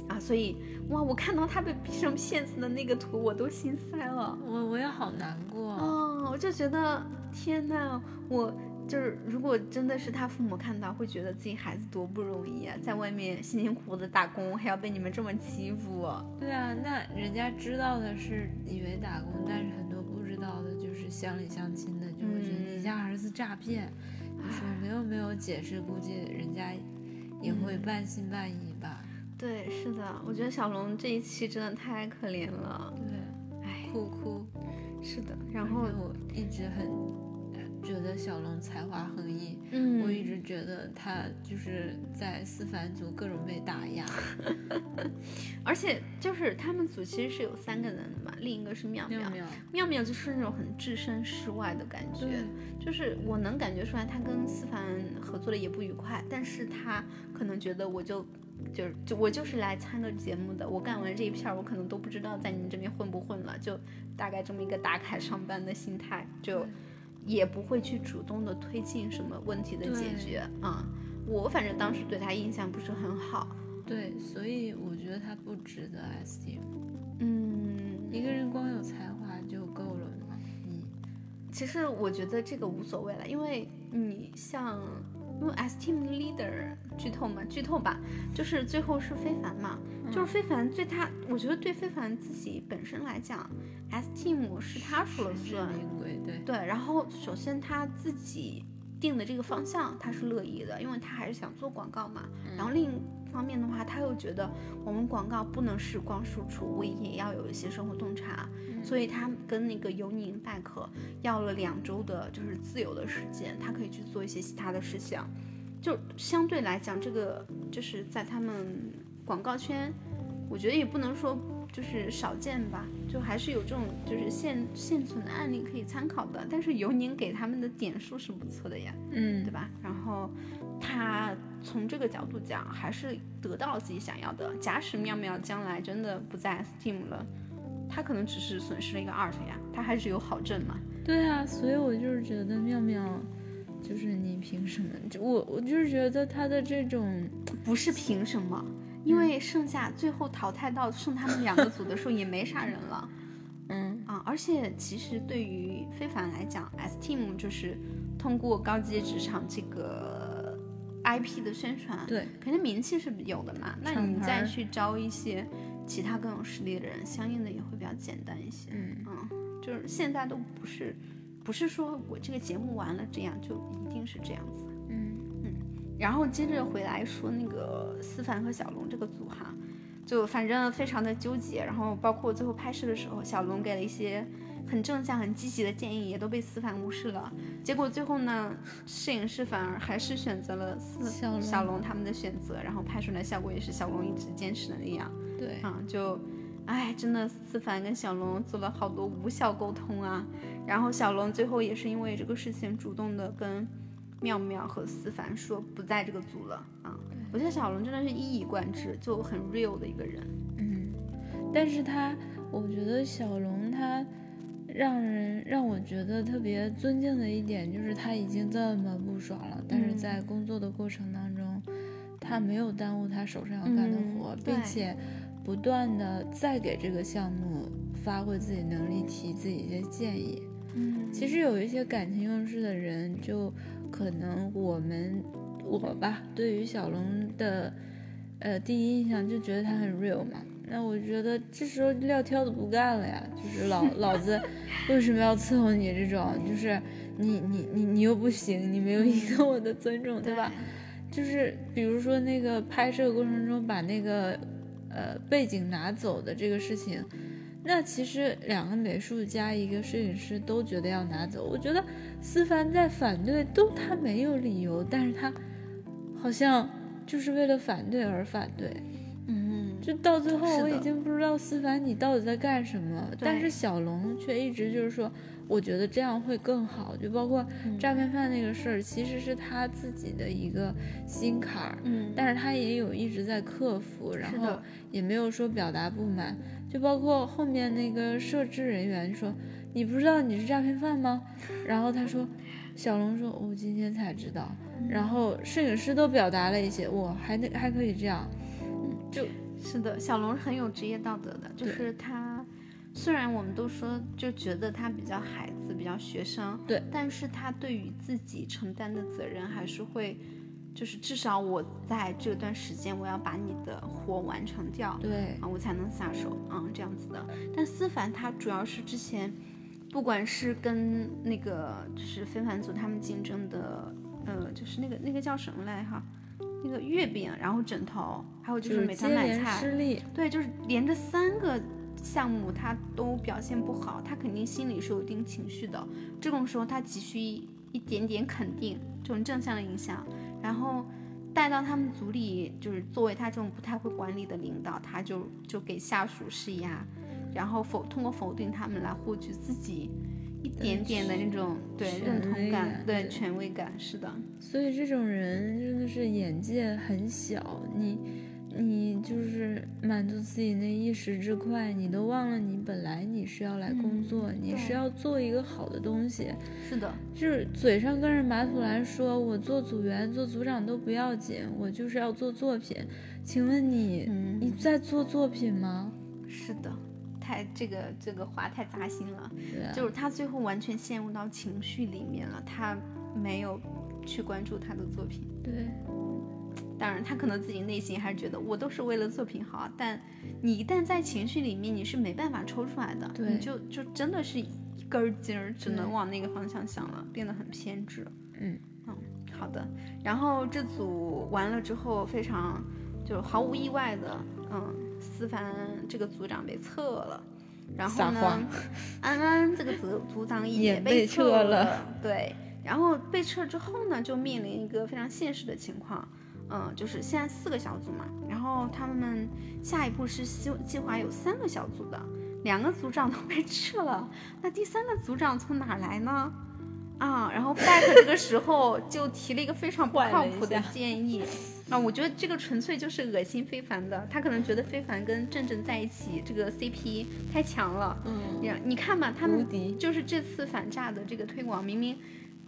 Speaker 3: 啊，所以哇，我看到他被逼成骗子的那个图，我都心塞了。
Speaker 4: 我我也好难过，
Speaker 3: 哦，我就觉得天呐，我就是如果真的是他父母看到，会觉得自己孩子多不容易啊，在外面辛辛苦苦的打工，还要被你们这么欺负。
Speaker 4: 对啊，那人家知道的是以为打工，但是很多不知道的就是乡里乡亲的你家儿子诈骗，你说没有没有解释，估计人家也会
Speaker 3: 嗯
Speaker 4: 半信半疑吧。
Speaker 3: 对，是的，我觉得小龙这一期真的太可怜了。
Speaker 4: 对，
Speaker 3: 哎，
Speaker 4: 哭哭。
Speaker 3: 是的，然后
Speaker 4: 我一直很呃觉得小龙才华横溢，
Speaker 3: 嗯，
Speaker 4: 我一直觉得他就是在思凡组各种被打压。<laughs>
Speaker 3: 而且就是他们组其实是有三个人的嘛，另一个是妙妙，
Speaker 4: 妙妙，
Speaker 3: 妙妙就是那种很置身事外的感觉。就是我能感觉出来，他跟思凡合作的也不愉快，但是他可能觉得我就就是就我就是来参个节目的，我干完这一片儿，我可能都不知道在你们这边混不混了，就大概这么一个打卡上班的心态，就也不会去主动的推进什么问题的解决啊、我反正当时对他印象不是很好，
Speaker 4: 对，所以我觉得他不值得 esteem。
Speaker 3: 嗯，
Speaker 4: 一个人光有才华就够了吗？你
Speaker 3: 其实我觉得这个无所谓了，因为你像，因为 S Team leader 剧透嘛，剧透吧，就是最后是非凡嘛，就是非凡对他，我觉得对非凡自己本身来讲，S Team 是他说了算，
Speaker 4: 对
Speaker 3: 对，然后首先他自己定的这个方向他是乐意的，因为他还是想做广告嘛。然后另一方面的话，他又觉得我们广告不能是光输出，我也要有一些生活洞察，所以他跟那个尤宁拜克要了两周的就是自由的时间，他可以去做一些其他的事项。就相对来讲，这个就是在他们广告圈，我觉得也不能说就是少见吧，就还是有这种就是现现存的案例可以参考的。但是尤宁给他们的点数是不错的呀，
Speaker 4: 嗯
Speaker 3: 对吧？然后他从这个角度讲，还是得到了自己想要的。假使妙妙将来真的不在 Steam 了，他可能只是损失了一个 art 呀，他还是有好证嘛。
Speaker 4: 对啊，所以我就是觉得妙妙，就是你凭什么？就我我就是觉得他的这种，
Speaker 3: 不是凭什么，因为剩下最后淘汰到剩他们两个组的时候也没啥人了 <laughs>
Speaker 4: 嗯
Speaker 3: 啊。而且其实对于非凡来讲，S Team 就是通过高阶职场这个 IP 的宣传，
Speaker 4: 对，
Speaker 3: 肯定名气是有的嘛。那你再去招一些其他更有实力的人，相应的也会比较简单一些。
Speaker 4: 嗯
Speaker 3: 嗯，就是现在都不是，不是说我这个节目完了这样就一定是这样子。
Speaker 4: 嗯
Speaker 3: 然后接着回来说那个思凡和小龙这个组哈，就反正非常的纠结。然后包括最后拍摄的时候，小龙给了一些很正向、很积极的建议，也都被思凡无视了。结果最后呢，摄影师反而还是选择了思
Speaker 4: 小龙
Speaker 3: 小龙他们的选择，然后拍出来效果也是小龙一直坚持的那样。
Speaker 4: 对，
Speaker 3: 啊，就，哎，真的思凡跟小龙做了好多无效沟通啊。然后小龙最后也是因为这个事情主动的跟妙妙和思凡说不在这个组了啊。我觉得小龙真的是一以贯之，就很 real 的一个人。
Speaker 4: 嗯，但是他，我觉得小龙他让人让我觉得特别尊敬的一点就是他已经这么不爽了，但是
Speaker 3: 嗯
Speaker 4: 在工作的过程当中，他没有耽误他手上要干的
Speaker 3: 嗯
Speaker 4: 活，
Speaker 3: 对
Speaker 4: 并且不断的再给这个项目发挥自己能力，提自己一些建议。
Speaker 3: 嗯
Speaker 4: 其实有一些感情用事的人，就可能我们我吧，对于小龙的呃第一印象就觉得他很 real 嘛。那我觉得这时候撂挑子不干了呀，就是老 <laughs> 老子为什么要伺候你这种？就是你你你你又不行，你没有赢得我的尊重，对吧？就是比如说那个拍摄过程中把那个呃背景拿走的这个事情，那其实两个美术家一个摄影师都觉得要拿走。我觉得思凡在反对都他没有理由，但是他好像就是为了反对而反对。
Speaker 3: 嗯，
Speaker 4: 就到最后，我已经不知道思凡你到底在干什么，但是小龙却一直就是说，我觉得这样会更好。就包括
Speaker 3: 嗯
Speaker 4: 诈骗犯那个事儿，其实是他自己的一个心坎儿，
Speaker 3: 嗯，
Speaker 4: 但是他也有一直在克服，然后也没有说表达不满。就包括后面那个摄制人员说：“你不知道你是诈骗犯吗？”然后他说，小龙说：“我今天才知道。”
Speaker 3: 嗯
Speaker 4: 然后摄影师都表达了一些，我，还能还可以这样，就
Speaker 3: 是的，小龙是很有职业道德的，就是他。虽然我们都说就觉得他比较孩子，比较学生，
Speaker 4: 对，
Speaker 3: 但是他对于自己承担的责任还是会，就是至少我在这段时间我要把你的活完成掉，
Speaker 4: 对
Speaker 3: 啊，我才能下手，嗯，这样子的。但思凡他主要是之前，不管是跟那个就是非凡组他们竞争的，呃，就是那个那个叫什么来哈，那个月饼，然后枕头，还有就
Speaker 4: 就是是
Speaker 3: 美团买菜，
Speaker 4: 失利，
Speaker 3: 对，就是连着三个项目他都表现不好，他肯定心里是有一定情绪的。这种时候他急需一一点点肯定，这种正向的影响，然后带到他们组里，就是作为他这种不太会管理的领导，他就就给下属施压，然后否通过否定他们来获取自己一点点的那种对认同感
Speaker 4: 对
Speaker 3: 权威感，是的，
Speaker 4: 所以这种人真的是眼界很小，你你就是满足自己那一时之快，你都忘了你本来你是要来工作，你是要做一个好的东西。
Speaker 3: 是的，
Speaker 4: 就是嘴上跟着马土兰说，我做组员、做组长都不要紧，我就是要做作品。请问你，
Speaker 3: 嗯
Speaker 4: 你在做作品吗？
Speaker 3: 是的，太这个这个话太扎心了。
Speaker 4: 对啊，
Speaker 3: 就是他最后完全陷入到情绪里面了，他没有去关注他的作品。
Speaker 4: 对，
Speaker 3: 当然，他可能自己内心还是觉得我都是为了作品好，但你一旦在情绪里面，你是没办法抽出来的，
Speaker 4: 对
Speaker 3: 你就就真的是一根筋儿，只能往那个方向想了，变得很偏执。
Speaker 4: 嗯
Speaker 3: 嗯，好的。然后这组完了之后，非常就毫无意外的，嗯，思凡这个组长被撤了。然后呢，安安这个组组长
Speaker 4: 也被
Speaker 3: 被
Speaker 4: 撤
Speaker 3: 了。
Speaker 4: 了
Speaker 3: 对，然后被撤之后呢，就面临一个非常现实的情况，嗯，就是现在四个小组嘛，然后他们下一步是计计划有三个小组的，两个组长都被撤了，那第三个组长从哪来呢？啊，然后 back 这个时候就提了一个非常不靠谱的建议，<laughs> 啊，我觉得这个纯粹就是恶心非凡的，他可能觉得非凡跟正正在一起这个 CP 太强了，
Speaker 4: 嗯，
Speaker 3: 呀，你看吧，他们就是这次反诈的这个推广，明明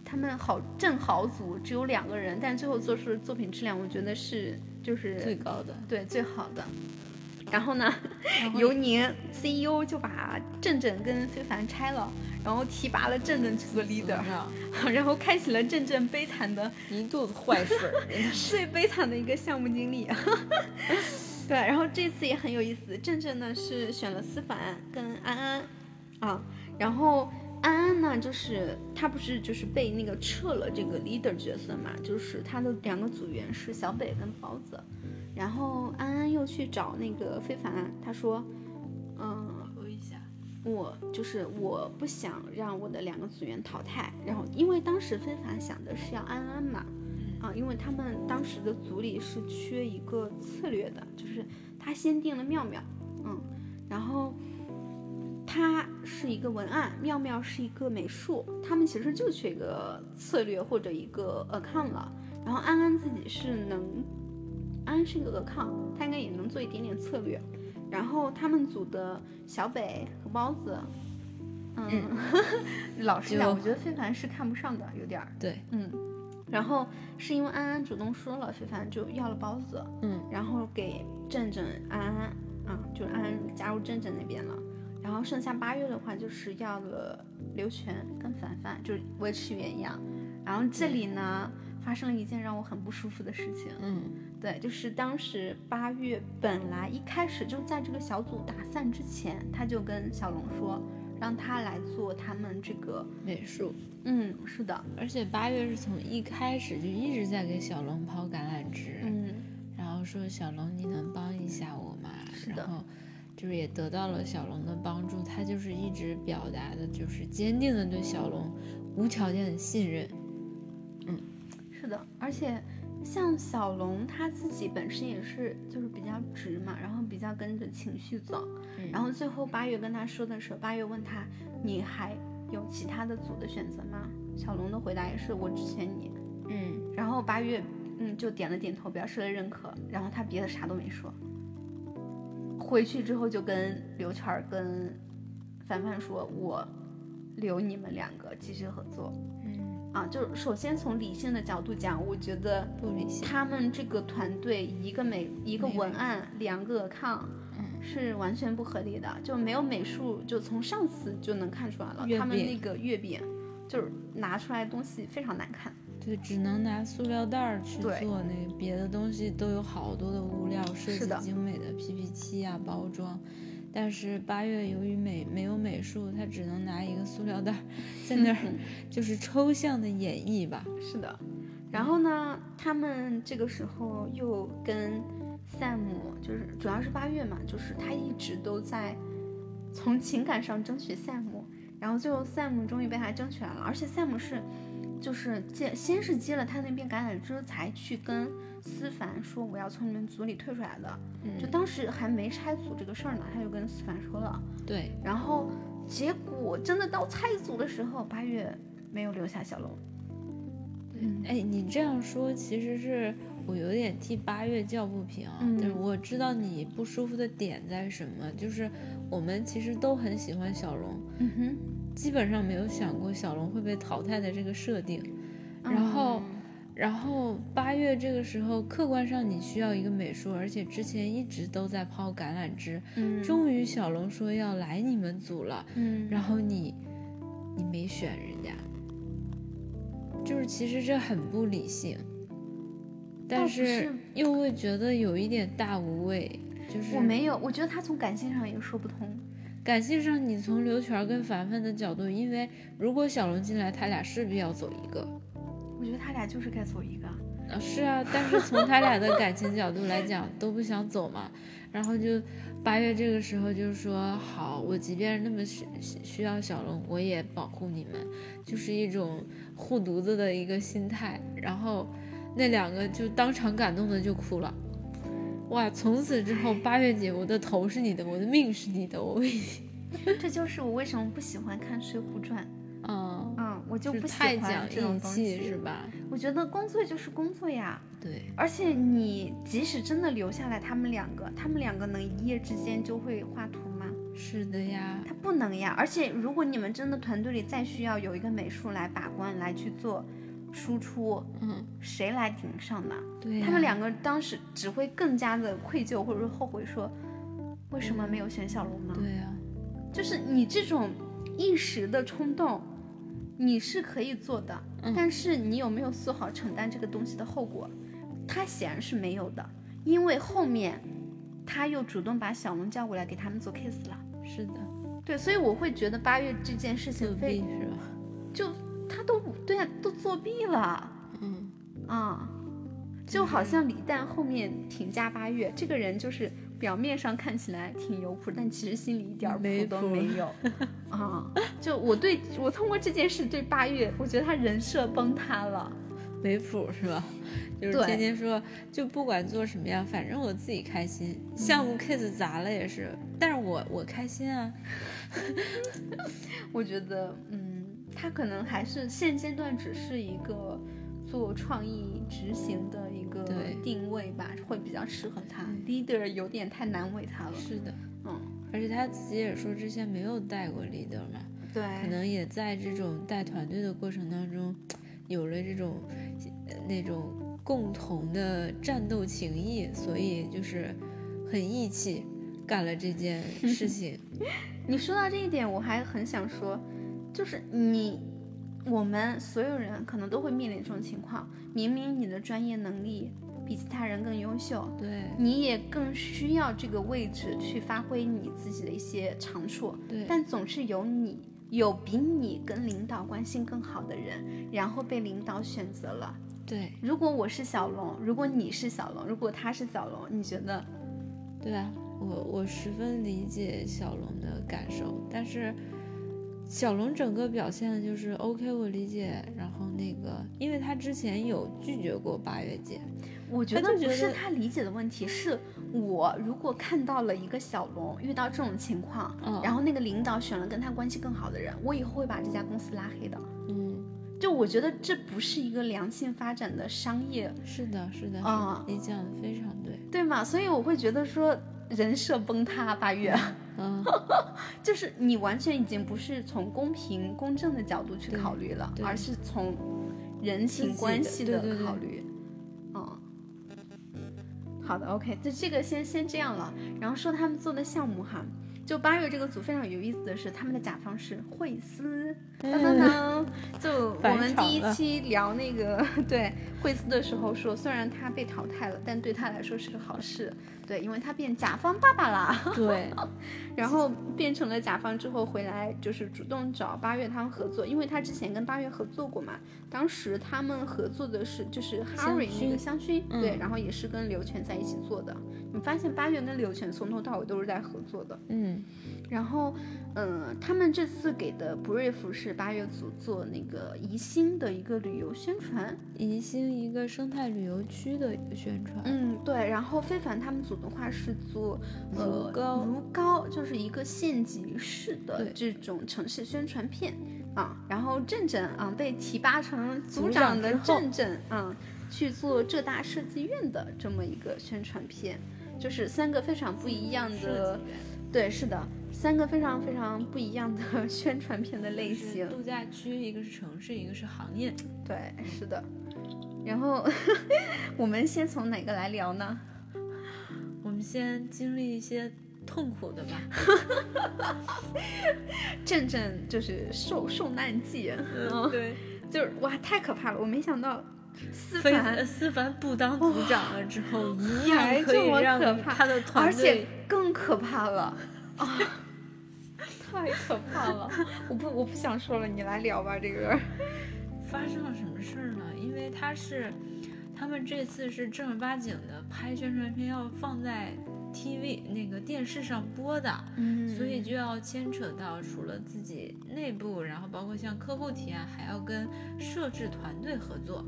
Speaker 3: 他们好正好组只有两个人，但最后做出的作品质量，我觉得是就是
Speaker 4: 最高的。
Speaker 3: 对最好的。然后呢，尤宁 CEO 就把郑郑跟非凡拆了，然后提拔了郑郑去做 leader，然后开启了郑郑悲惨的
Speaker 4: 一肚子坏水 <laughs>
Speaker 3: 最悲惨的一个项目经历。<laughs> 对，然后这次也很有意思，郑郑呢是选了思凡跟安安啊，然后安安呢就是他不是就是被那个撤了这个 leader 角色嘛，就是他的两个组员是小北跟包子，然后安安又去找那个非凡，他说，嗯，
Speaker 4: 说一下，
Speaker 3: 我就是我不想让我的两个组员淘汰，然后因为当时非凡想的是要安安嘛，啊，因为他们当时的组里是缺一个策略的，就是他先定了妙妙，嗯，然后他是一个文案，妙妙是一个美术，他们其实就缺一个策略或者一个 account 了，然后安安自己是能，安安是一个 account，他应该也能做一点点策略。然后他们组的小北和包子，嗯，<laughs> 老实讲，我觉得非凡是看不上的，有点儿，
Speaker 4: 对，
Speaker 3: 嗯。然后是因为安安主动说了，非凡就要了包子，
Speaker 4: 嗯，
Speaker 3: 然后给正正安安，啊，就是安安加入正正那边了。然后剩下八月的话，就是要了刘全跟凡凡，就是维持原样。然后这里呢，发生了一件让我很不舒服的事情，
Speaker 4: 嗯，
Speaker 3: 对，就是当时八月本来一开始就在这个小组打散之前，他就跟小龙说，让他来做他们这个，
Speaker 4: 美术。
Speaker 3: 嗯，是的，
Speaker 4: 而且八月是从一开始就一直在给小龙抛橄榄枝，
Speaker 3: 嗯，
Speaker 4: 然后说小龙你能帮一下我吗？
Speaker 3: 是的
Speaker 4: 然后就是也得到了小龙的帮助，他就是一直表达的就是坚定的对小龙无条件的信任。
Speaker 3: 嗯是的，而且像小龙他自己本身也是就是比较直嘛，然后比较跟着情绪走，
Speaker 4: 嗯
Speaker 3: 然后最后八月跟他说的时候，八月问他你还有其他的组的选择吗？小龙的回答也是我只选你，
Speaker 4: 嗯，
Speaker 3: 然后八月嗯就点了点头，表示了认可，然后他别的啥都没说。回去之后就跟刘全儿跟凡凡说，我留你们两个继续合作。
Speaker 4: 嗯，
Speaker 3: 啊，就是首先从理性的角度讲，我觉得
Speaker 4: 不理性。
Speaker 3: 他们这个团队一个美一个文案，两个抗，
Speaker 4: 嗯
Speaker 3: 是完全不合理的，就没有美术，就从上次就能看出来了，他们那个月饼就是拿出来东西非常难看。
Speaker 4: 对，只能拿塑料袋儿去做那个，别的东西都有好多的物料，设计精美的 PPT 啊包装。但是八月由于美没有美术，他只能拿一个塑料袋儿在那儿，
Speaker 3: 嗯
Speaker 4: 就是抽象的演绎吧。
Speaker 3: 是的，然后呢，他们这个时候又跟 Sam，就是主要是八月嘛，就是他一直都在从情感上争取 Sam，然后最后 Sam 终于被他争取来了，而且 Sam 是就是接先是接了他那边橄榄枝，才去跟思凡说我要从你们组里退出来的，就
Speaker 4: 嗯，
Speaker 3: 当时还没拆组这个事儿呢，他就跟思凡说了，
Speaker 4: 对，
Speaker 3: 然后结果真的到拆组的时候，八月没有留下小龙。嗯。
Speaker 4: 哎，你这样说其实是我有点替八月叫不平啊，
Speaker 3: 嗯。
Speaker 4: 但是我知道你不舒服的点在什么，就是我们其实都很喜欢小龙，
Speaker 3: 嗯哼，
Speaker 4: 基本上没有想过小龙会被淘汰的这个设定。然后
Speaker 3: 嗯
Speaker 4: 然后八月这个时候，客观上你需要一个美术，而且之前一直都在抛橄榄枝，
Speaker 3: 嗯
Speaker 4: 终于小龙说要来你们组了，
Speaker 3: 嗯，
Speaker 4: 然后你你没选人家，就是其实这很不理性，但
Speaker 3: 是
Speaker 4: 又会觉得有一点大无畏，就是
Speaker 3: 我没有，我觉得他从感性上也说不通。
Speaker 4: 感性上，你从刘全跟凡凡的角度，因为如果小龙进来，他俩势必要走一个。
Speaker 3: 我觉得他俩就是该走一个。
Speaker 4: 啊，是啊，但是从他俩的感情角度来讲，都不想走嘛。然后就八月这个时候就说好，我即便是那么需需需要小龙，我也保护你们，就是一种护犊子的一个心态。然后那两个就当场感动的就哭了。哇！从此之后，八月姐，我的头是你的，我的命是你的，我为你，<laughs>
Speaker 3: 这就是我为什么不喜欢看《水浒传》。
Speaker 4: 嗯，
Speaker 3: 嗯，我就
Speaker 4: 就
Speaker 3: 不喜欢这种
Speaker 4: 义
Speaker 3: 东西
Speaker 4: 是。吧？
Speaker 3: 我觉得工作就是工作呀，
Speaker 4: 对，
Speaker 3: 而且你即使真的留下来他们两个，他们两个能一夜之间就会画图吗？
Speaker 4: 是的呀，
Speaker 3: 他不能呀。而且如果你们真的团队里再需要有一个美术来把关，来去做输出，
Speaker 4: 嗯，
Speaker 3: 谁来顶上呢？
Speaker 4: 对呀，
Speaker 3: 他们两个当时只会更加的愧疚，或者说后悔说，为什么没有选小龙呢？
Speaker 4: 对呀，
Speaker 3: 就是你这种一时的冲动，你是可以做的，
Speaker 4: 嗯
Speaker 3: 但是你有没有做好承担这个东西的后果？他显然是没有的，因为后面他又主动把小龙叫过来给他们做 case 了。
Speaker 4: 是的，
Speaker 3: 对，所以我会觉得八月这件事情非
Speaker 4: 是吧？
Speaker 3: 就他都对啊，都作弊了
Speaker 4: 嗯，
Speaker 3: 啊、就好像李诞后面评价八月这个人，就是表面上看起来挺有谱，但其实心里一点儿谱都没有啊。就我对我通过这件事对八月，我觉得他人设崩塌了。<laughs>
Speaker 4: 没谱是吧？就是
Speaker 3: 对
Speaker 4: 天天说，就不管做什么样，反正我自己开心。项目 case 砸了也是，但是我我开心啊。<laughs>
Speaker 3: 我觉得，嗯，他可能还是现阶段只是一个做创意执行的一个定位吧，会比较适合他。leader 有点太难为他了。
Speaker 4: 是的，
Speaker 3: 嗯，
Speaker 4: 而且他自己也说之前没有带过 leader 嘛，
Speaker 3: 对，
Speaker 4: 可能也在这种带团队的过程当中，有了这种呃那种共同的战斗情谊，所以就是很义气干了这件事 <laughs> 情。
Speaker 3: 你说到这一点，我还很想说，就是你，我们所有人可能都会面临这种情况。明明你的专业能力比其他人更优秀，
Speaker 4: 对
Speaker 3: 你也更需要这个位置去发挥你自己的一些长处，
Speaker 4: 对，
Speaker 3: 但总是有你有比你跟领导关系更好的人，然后被领导选择了。
Speaker 4: 对
Speaker 3: 如果我是小龙，如果你是小龙，如果他是小龙，你觉得？
Speaker 4: 对啊，我我十分理解小龙的感受，但是小龙整个表现的就是 OK，我理解。然后那个，因为他之前有拒绝过八月姐，
Speaker 3: 我觉得不是他理解的问题，是我如果看到了一个小龙遇到这种情况，
Speaker 4: 嗯
Speaker 3: 然后那个领导选了跟他关系更好的人，我以后会把这家公司拉黑的。
Speaker 4: 嗯，
Speaker 3: 就我觉得这不是一个良性发展的商业，
Speaker 4: 是的，是的，
Speaker 3: 啊
Speaker 4: 你讲的非常对。
Speaker 3: 对吗？所以我会觉得说人设崩塌，八月，
Speaker 4: 嗯，<laughs>
Speaker 3: 就是你完全已经不是从公平公正的角度去考虑了，而是从人情关系的考虑。嗯，好的，OK，就这个先先这样了。然后说他们做的项目哈，就八月这个组非常有意思的是，他们的甲方是惠斯，当当当。就 <laughs> 我们第一期聊那个对惠斯的时候说，虽然他被淘汰了，但对他来说是个好事。对，因为他变甲方爸爸啦。
Speaker 4: 对，<laughs>
Speaker 3: 然后变成了甲方之后回来，就是主动找八月他们合作，因为他之前跟八月合作过嘛。当时他们合作的是就是 Harry 那个香薰，
Speaker 4: 嗯
Speaker 3: 对，然后也是跟刘全在一起做的。你发现八月跟刘全从头到尾都是在合作的。
Speaker 4: 嗯，
Speaker 3: 然后，嗯，他们这次给的 brief 是八月组做那个宜兴的一个旅游宣传。
Speaker 4: 宜兴一个生态旅游区的一个宣传。
Speaker 3: 嗯，对。然后非凡他们组的话是做呃
Speaker 4: 如皋
Speaker 3: 如皋就是一个县级市的这种城市宣传片啊。然后郑郑啊被提拔成组
Speaker 4: 组
Speaker 3: 长的
Speaker 4: 长之后
Speaker 3: 郑郑啊，去做浙大设计院的这么一个宣传片，就是三个非常不一样的
Speaker 4: 设计，院
Speaker 3: 对，是的，三个非常非常不一样的 <laughs> 宣传片的类型。
Speaker 4: 度假区，一个是城市，一个是行业。
Speaker 3: 对，是的。然后 <laughs> 我们先从哪个来聊呢？
Speaker 4: 我们先经历一些痛苦的吧。
Speaker 3: 正正就是受受难记，
Speaker 4: 嗯，对，
Speaker 3: 就是哇，太可怕了！我没想到思
Speaker 4: 非
Speaker 3: 凡，
Speaker 4: 思凡不当组长了之后，一
Speaker 3: 还
Speaker 4: 样可以让他的团
Speaker 3: 而且更可怕了 <laughs> 啊！太可怕了！我不我不想说了，你来聊吧，这个。
Speaker 4: 发生了什么事儿呢？因为他是，他们这次是正儿八经的拍宣传片，要放在 TV 那个电视上播的，
Speaker 3: 嗯
Speaker 4: 所以就要牵扯到除了自己内部，然后包括像客户体验，还要跟摄制团队合作。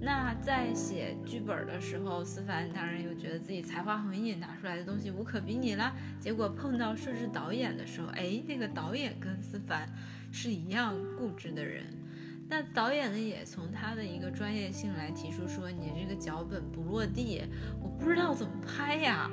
Speaker 4: 那在写剧本的时候，思凡当然又觉得自己才华横溢，拿出来的东西无可比拟啦。结果碰到摄制导演的时候，哎，那个导演跟思凡是一样固执的人。那导演呢，也从他的一个专业性来提出说，你这个脚本不落地，我不知道怎么拍呀。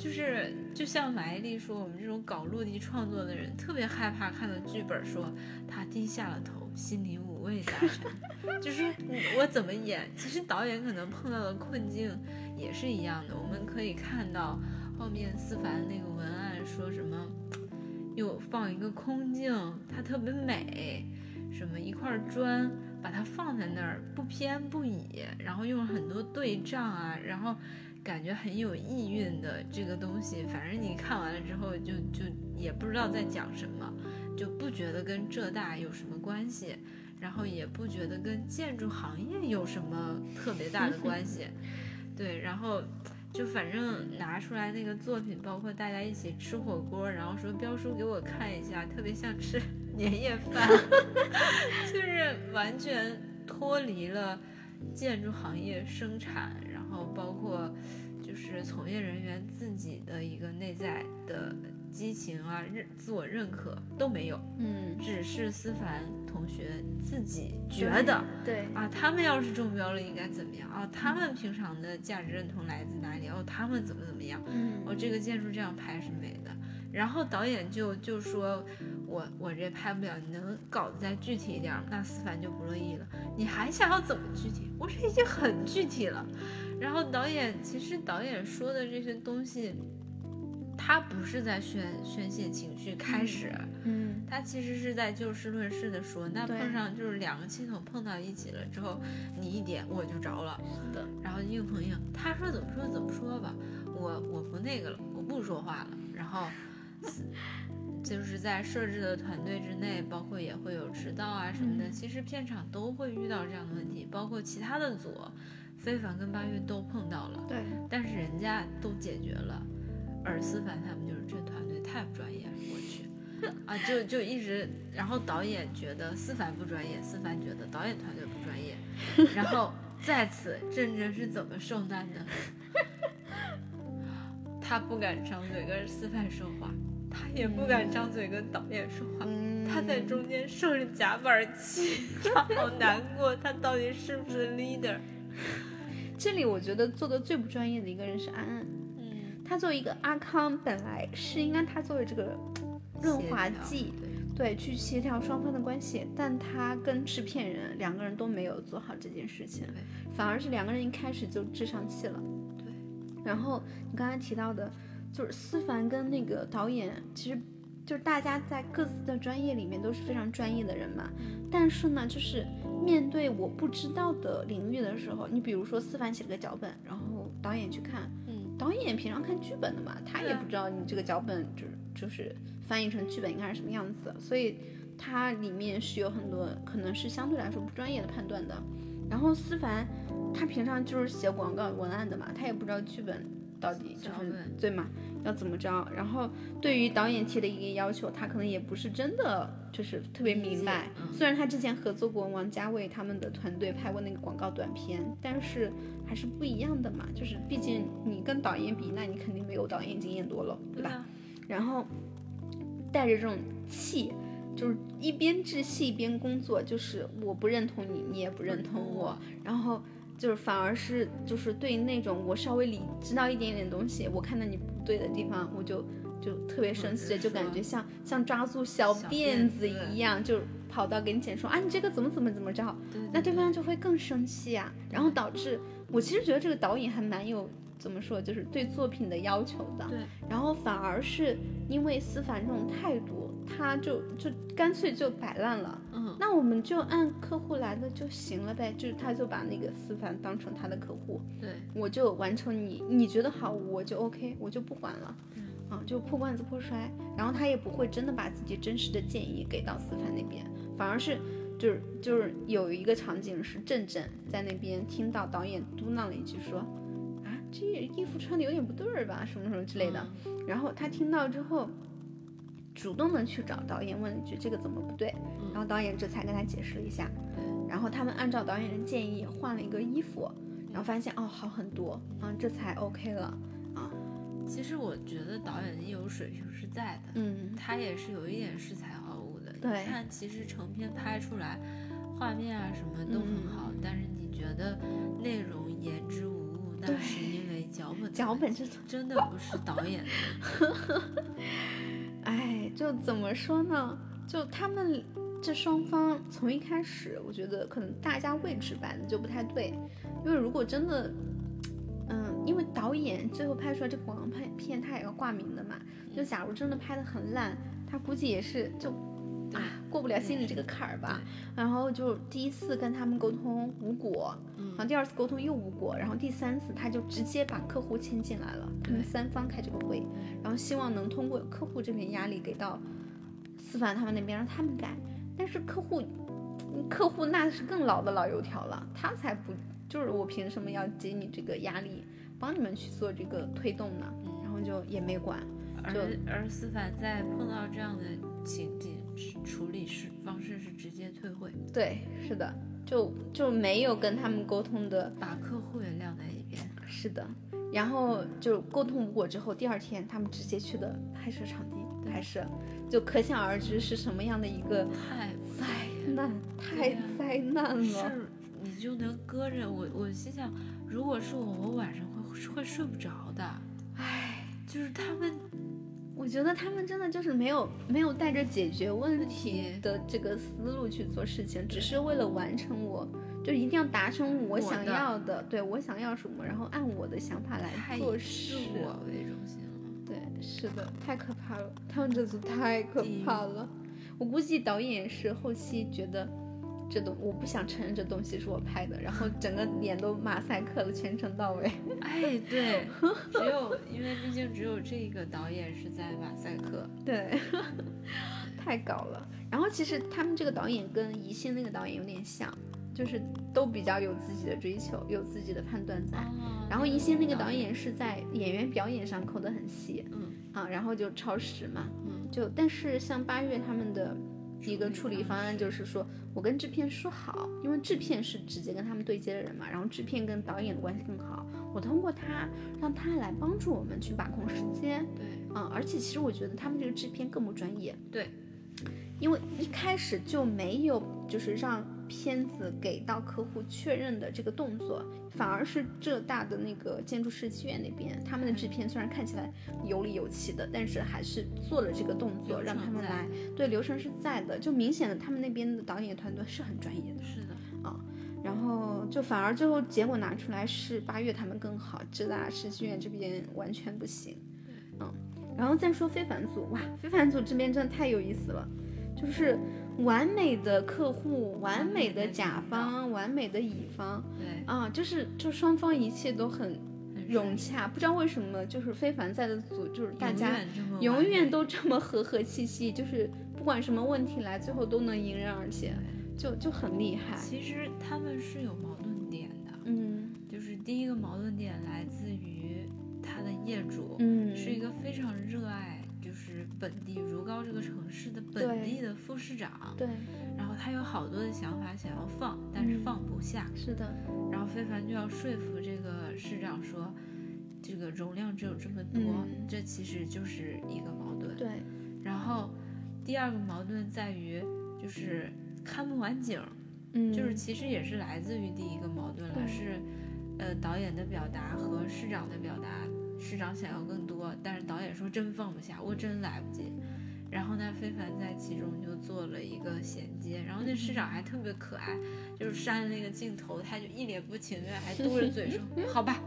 Speaker 4: 就是就像马伊琍说，我们这种搞落地创作的人，特别害怕看到剧本说他低下了头，心里五味杂陈，<laughs> 就说嗯我怎么演。其实导演可能碰到的困境也是一样的。我们可以看到后面思凡那个文案说什么，又放一个空镜，它特别美。什么一块砖，把它放在那儿，不偏不倚，然后用很多对仗啊，然后感觉很有意蕴的这个东西，反正你看完了之后就就也不知道在讲什么，就不觉得跟浙大有什么关系，然后也不觉得跟建筑行业有什么特别大的关系，<laughs> 对，然后。就反正拿出来那个作品，包括大家一起吃火锅，然后说标叔给我看一下，特别像吃年夜饭，<laughs> 就是完全脱离了建筑行业生产，然后包括就是从业人员自己的一个内在的激情啊、认自我认可都没有，
Speaker 3: 嗯，
Speaker 4: 只是思凡同学自己觉得。
Speaker 3: 对，
Speaker 4: 啊，他们要是中标了应该怎么样啊？他们平常的价值认同来自哪里？哦，他们怎么怎么样？
Speaker 3: 嗯
Speaker 4: 哦，这个建筑这样拍是美的。然后导演就就说，我我这拍不了，你能搞得再具体一点吗？那思凡就不乐意了，你还想要怎么具体？我说已经很具体了。然后导演其实导演说的这些东西，他不是在宣宣泄情绪开始，
Speaker 3: 嗯
Speaker 4: 他其实是在就事论事的说，那碰上就是两个系统碰到一起了之后，你一点我就着了，
Speaker 3: 是的，
Speaker 4: 然后硬碰硬，他说怎么说怎么说吧，我我不那个了，我不说话了，然后就是在设置的团队之内，包括也会有迟到啊什么的，
Speaker 3: 嗯
Speaker 4: 其实片场都会遇到这样的问题，包括其他的组，非凡跟八月都碰到了，
Speaker 3: 对，
Speaker 4: 但是人家都解决了，而思凡他们就是这团队太不专业了，我去。<laughs> 啊，就就一直，然后导演觉得思凡不专业，思凡觉得导演团队不专业，<laughs> 然后在此郑哲是怎么受难的？<laughs> 他不敢张嘴跟思凡说话，他也不敢张嘴跟导演说话，
Speaker 3: 嗯。
Speaker 4: 他在中间受着夹板气，他 <laughs> 好难过，他到底是不是 leader？
Speaker 3: 这里我觉得做的最不专业的一个人是安安，
Speaker 4: 嗯，
Speaker 3: 他作为一个阿康，本来是应该他作为这个润滑剂，
Speaker 4: 对，
Speaker 3: 对，去协调双方的关系，但他跟制片人两个人都没有做好这件事情，反而是两个人一开始就置上气了。
Speaker 4: 对，
Speaker 3: 然后你刚才提到的，就是思凡跟那个导演，其实就是大家在各自的专业里面都是非常专业的人嘛，但是呢，就是面对我不知道的领域的时候，你比如说思凡写了个脚本，然后导演去看，
Speaker 4: 嗯，
Speaker 3: 导演平常看剧本的嘛，他也不知道你这个脚本就是就是翻译成剧本应该是什么样子的，所以它里面是有很多可能是相对来说不专业的判断的。然后思凡他平常就是写广告文案的嘛，他也不知道剧本到底就是对嘛要怎么着。然后对于导演提的一个要求，他可能也不是真的就是特别明白。
Speaker 4: 嗯
Speaker 3: 虽然他之前合作过王家卫他们的团队拍过那个广告短片，但是还是不一样的嘛。就是毕竟你跟导演比，那你肯定没有导演经验多了，对吧？
Speaker 4: 对啊，
Speaker 3: 然后带着这种气，就是一边制戏一边工作，就是我不认同你，你也不认同我，然后就是反而是就是对那种我稍微理知道一点点东西，我看到你不对的地方，我就就特别生气，就感觉像像抓住小
Speaker 4: 小
Speaker 3: 辫子一样，就跑到跟前说啊你这个怎么怎么怎么着，
Speaker 4: 对
Speaker 3: 那对方就会更生气啊，然后导致我其实觉得这个导演还蛮有怎么说，就是对作品的要求的。
Speaker 4: 对，
Speaker 3: 然后反而是因为思凡这种态度，他就就干脆就摆烂了。
Speaker 4: 嗯，
Speaker 3: 那我们就按客户来的就行了呗，就是他就把那个思凡当成他的客户，
Speaker 4: 对，
Speaker 3: 我就完成你你觉得好，我就 OK，我就不管了。
Speaker 4: 嗯。
Speaker 3: 啊，就破罐子破摔，然后他也不会真的把自己真实的建议给到思凡那边，反而是就是就是有一个场景是郑正在那边听到导演嘟囔了一句说，啊这衣服穿的有点不对儿吧，什么什么之类的，
Speaker 4: 嗯。
Speaker 3: 然后他听到之后，主动的去找导演问了一句这个怎么不对，然后导演这才跟他解释了一下，然后他们按照导演的建议换了一个衣服，然后发现哦好很多，嗯这才 OK 了。
Speaker 4: 啊，其实我觉得导演的业务水平是在的，
Speaker 3: 嗯。
Speaker 4: 他也是有一点恃才傲物的。
Speaker 3: 对。
Speaker 4: 你看，其实成片拍出来，画面啊什么都很
Speaker 3: 嗯。
Speaker 4: 好，但是你觉得内容言之无物，那是因为脚本
Speaker 3: 脚本真的。<laughs>
Speaker 4: 真的不是导演的。
Speaker 3: 哎，就怎么说呢？就他们这双方从一开始，我觉得可能大家位置摆的就不太对，因为如果真的，嗯，因为导演最后拍出来这个广告片片，他也要挂名的嘛。就假如真的拍的很烂，他估计也是就啊过不了心里这个坎儿吧。然后就第一次跟他们沟通无果，
Speaker 4: 嗯
Speaker 3: 然后第二次沟通又无果，然后第三次他就直接把客户牵进来了，他们三方开这个会，然后希望能通过客户这边压力给到思凡他们那边让他们改，但是客户客户那是更老的老油条了，他才不就是我凭什么要接你这个压力，帮你们去做这个推动呢？然后就也没管，
Speaker 4: 而
Speaker 3: 就
Speaker 4: 而思凡在碰到这样的情景，处理是方式是直接退会，
Speaker 3: 对，是的，就就没有跟他们沟通的
Speaker 4: 把客户也晾在一边。
Speaker 3: 是的，然后就沟通无果之后，第二天他们直接去的拍摄场地拍摄，就可想而知是什么样的一个
Speaker 4: 太
Speaker 3: 灾难，太灾难了。
Speaker 4: 是你就能搁着我，我心想，如果是我，我晚上会会睡不着的。
Speaker 3: 唉，
Speaker 4: 就是他们
Speaker 3: 我觉得他们真的就是没有没有带着解决问题
Speaker 4: 题
Speaker 3: 的这个思路去做事情，只是为了完成我，就一定要达成我
Speaker 4: 我
Speaker 3: 想
Speaker 4: 的
Speaker 3: 要的，对我想要什么，然后按我的想法来做事。
Speaker 4: 我为中心了。
Speaker 3: 对，是的，太可怕了，他们这组太可怕了。我估计导演是后期觉得这东我不想承认这东西是我拍的，然后整个脸都马赛克了，全程到位。<laughs>
Speaker 4: 哎，对，只有因为毕竟只有这个导演是在马赛克。
Speaker 3: 对，<laughs> 太搞了。然后其实他们这个导演跟宜兴那个导演有点像，就是都比较有自己的追求，有自己的判断在。
Speaker 4: 哦
Speaker 3: 然后宜兴那个导演是在演员表演上抠得很细
Speaker 4: 嗯
Speaker 3: 啊，然后就超时嘛，
Speaker 4: 嗯，
Speaker 3: 就但是像八月他们的一个处
Speaker 4: 处理方
Speaker 3: 案就是说，我跟制片说好，因为制片是直接跟他们对接的人嘛，然后制片跟导演的关系更好，我通过他让他来帮助我们去把控时间，
Speaker 4: 对。
Speaker 3: 嗯、而且其实我觉得他们这个制片更不专业，
Speaker 4: 对，
Speaker 3: 因为一开始就没有就是让片子给到客户确认的这个动作，反而是浙大的那个建筑设计院那边，他们的制片虽然看起来有理有气的，但是还是做了这个动作，让他们来，对，流程是在的，就明显的他们那边的导演团队是很专业的。
Speaker 4: 是的啊，
Speaker 3: 然后就反而最后结果拿出来是八月他们更好，浙大设计院这边完全不行。嗯，然后再说非凡组，哇，非凡组这边真的太有意思了，就是完美的客户、完美的甲方、完美的乙方。
Speaker 4: 对，
Speaker 3: 啊，就是就双方一切都很
Speaker 4: 很
Speaker 3: 融洽，不知道为什么就是非凡在的组就是大家永远都这么和和气气，就是不管什么问题来，最后都能迎刃而解，就就很厉害。
Speaker 4: 其实他们是有矛盾点的，
Speaker 3: 嗯。
Speaker 4: 就是第一个矛盾点来自于他的业主，
Speaker 3: 嗯，
Speaker 4: 是一个非常热爱就是本地如皋这个城市的本地的副市长，
Speaker 3: 对，
Speaker 4: 然后他有好多的想法想要放，但是
Speaker 3: 嗯
Speaker 4: 放不下，
Speaker 3: 是的，
Speaker 4: 然后非凡就要说服这个市长说，这个容量只有这么多，
Speaker 3: 嗯
Speaker 4: 这其实就是一个矛盾。
Speaker 3: 对，
Speaker 4: 然后第二个矛盾在于就是看不完景儿，
Speaker 3: 嗯，
Speaker 4: 就是其实也是来自于第一个矛盾了，是呃导演的表达和市长的表达，市长想要更多，但是导演说真放不下，我真来不及。然后呢，非凡在其中就做了一个衔接，然后那市长还特别可爱，就是删那个镜头，他就一脸不情愿，还嘟着嘴说 <laughs> 好吧，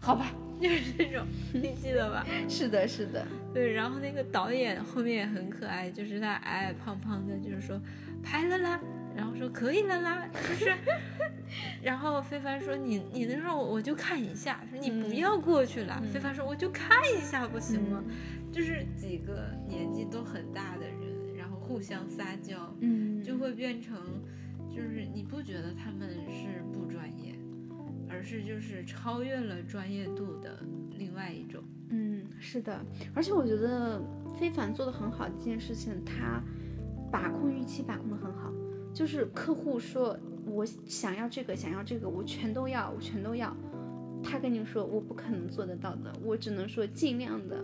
Speaker 4: 好吧，就是这种，你记得吧？<laughs>
Speaker 3: 是的，是的，
Speaker 4: 对，然后那个导演后面也很可爱，就是他矮矮胖胖的，就是说拍了啦，然后说可以了啦，就是，<laughs> 然后非凡说你你能让我我就看一下，说你不
Speaker 3: 嗯
Speaker 4: 要过去了，
Speaker 3: 嗯
Speaker 4: 非凡说我就看一下不行吗？
Speaker 3: 嗯
Speaker 4: 就是几个年纪都很大的人，然后互相撒娇，
Speaker 3: 嗯，
Speaker 4: 就会变成，就是你不觉得他们是不专业，而是就是超越了专业度的另外一种。
Speaker 3: 嗯，是的，而且我觉得非凡做的很好的一件事情，他把控预期把控的很好，就是客户说我想要这个，想要这个，我全都要，我全都要。他跟你说我不可能做得到的，我只能说尽量的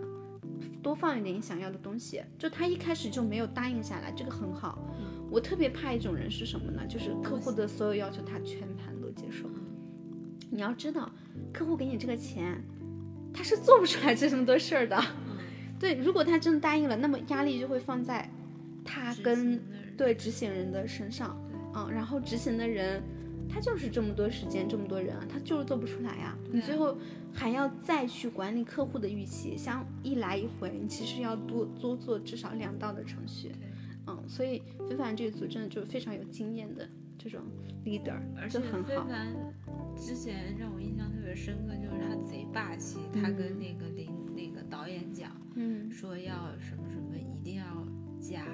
Speaker 3: 多放一点你想要的东西。就他一开始就没有答应下来，这个很好。我特别怕一种人是什么呢？就是客户的所有要求他全盘都接受。你要知道，客户给你这个钱，他是做不出来这么多事儿的。
Speaker 4: 嗯，
Speaker 3: 对，如果他真的答应了，那么压力就会放在他跟对执行人的身上，嗯，然后执行的人他就是这么多时间，这么多人，他就是做不出来呀。你最后还要再去管理客户的预期，像一来一回，你其实要多多做至少两道的程序，
Speaker 4: 对
Speaker 3: 嗯，所以非凡这一组真的就是非常有经验的这种 leader，
Speaker 4: 而且
Speaker 3: 就很好。
Speaker 4: 非凡之前让我印象特别深刻，就是他贼霸气，他跟
Speaker 3: 嗯
Speaker 4: 那个林那个导演讲
Speaker 3: 嗯
Speaker 4: 说要什么什么一定要加，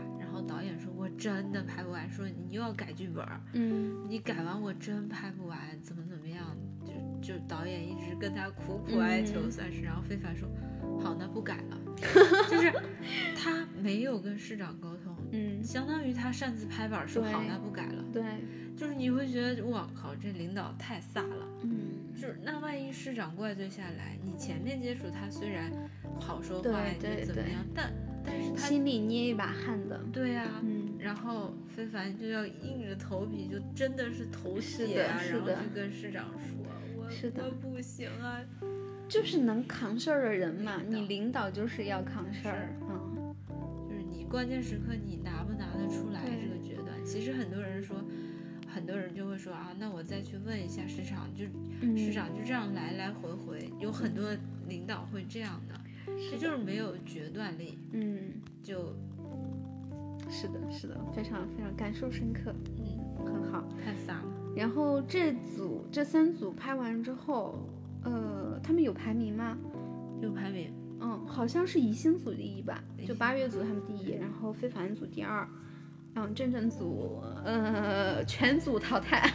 Speaker 4: 导演说我真的拍不完，说你又要改剧本儿，
Speaker 3: 嗯。
Speaker 4: 你改完我真拍不完，怎么怎么样，就就导演一直跟他苦苦哀求，
Speaker 3: 嗯
Speaker 4: 算是，然后非凡说好，那不改了，就是他没有跟市长沟通。<laughs>
Speaker 3: 嗯，
Speaker 4: 相当于他擅自拍板说好，那不改了，
Speaker 3: 对，
Speaker 4: 就是你会觉得我靠，这领导太飒了。
Speaker 3: 嗯
Speaker 4: 就是那万一市长怪罪下来，你前面接触他虽然好说话，
Speaker 3: 对对
Speaker 4: 你怎么样，但但是他
Speaker 3: 心里捏一把汗的。
Speaker 4: 对呀、
Speaker 3: 嗯
Speaker 4: 然后非凡就要硬着头皮，就真的是头
Speaker 3: 是
Speaker 4: 血啊，然后去跟市长说，我
Speaker 3: 是的
Speaker 4: 我不行啊，
Speaker 3: 就是能扛事儿的人嘛，你领导就是要扛事儿，嗯，
Speaker 4: 就是你关键时刻你拿不拿得出来这个决断。其实很多人说，很多人就会说啊，那我再去问一下市场，就
Speaker 3: 嗯
Speaker 4: 市场就这样来来回回，有很多领导会这样的，这就是没有决断力，
Speaker 3: 嗯，
Speaker 4: 就是
Speaker 3: 的，是的，非常非常感受深刻，
Speaker 4: 嗯
Speaker 3: 很好。
Speaker 4: 太飒了。
Speaker 3: 然后这组这三组拍完之后，呃，他们有排名吗？
Speaker 4: 有排名，
Speaker 3: 嗯，好像是宜兴组第一吧，就八月组他们第一，然后非凡组第二，嗯，正正组呃全组淘汰，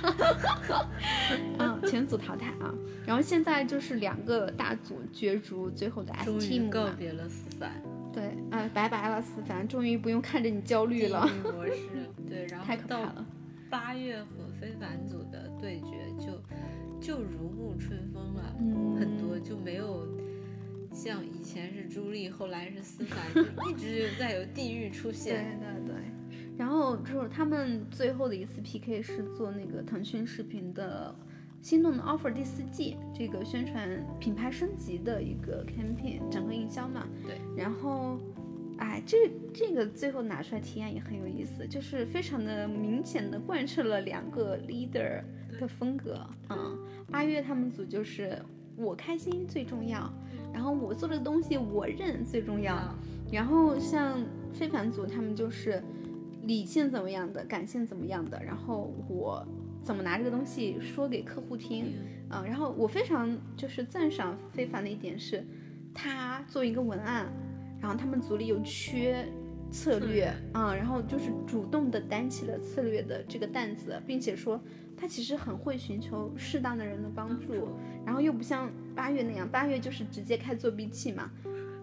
Speaker 3: <laughs> 嗯，全组淘汰啊。然后现在就是两个大组角逐最后的 S
Speaker 4: 终于告别了思凡
Speaker 3: 对，哎、拜拜了思凡，终于不用看着你焦虑
Speaker 4: 地
Speaker 3: 了，
Speaker 4: 狱 <laughs> 模式，对，然后
Speaker 3: 太可怕
Speaker 4: 到
Speaker 3: 了。
Speaker 4: 八月和非凡组的对决就就如沐春风了，
Speaker 3: 嗯
Speaker 4: 很多就没有像以前是朱莉，后来是思凡，就一直在有地狱出现
Speaker 3: 对。对对，然后就是他们最后的一次 PK 是做那个腾讯视频的《心动的 offer》第四季这个宣传品牌升级的一个 campaign 整合营销嘛。
Speaker 4: 对。
Speaker 3: 然后，哎，这这个最后拿出来体验也很有意思，就是非常的明显的贯彻了两个 leader 的风格。嗯，八月他们组就是我开心最重要，然后我做的东西我认最重要。
Speaker 4: 啊
Speaker 3: 然后像非凡组，他们就是理性怎么样的，感性怎么样的，然后我怎么拿这个东西说给客户听，啊、然后我非常就是赞赏非凡的一点是，他做一个文案，然后他们组里有缺策略啊、然后就是主动的担起了策略的这个担子，并且说他其实很会寻求适当的人的帮助，然后又不像八月那样，八月就是直接开作弊器嘛，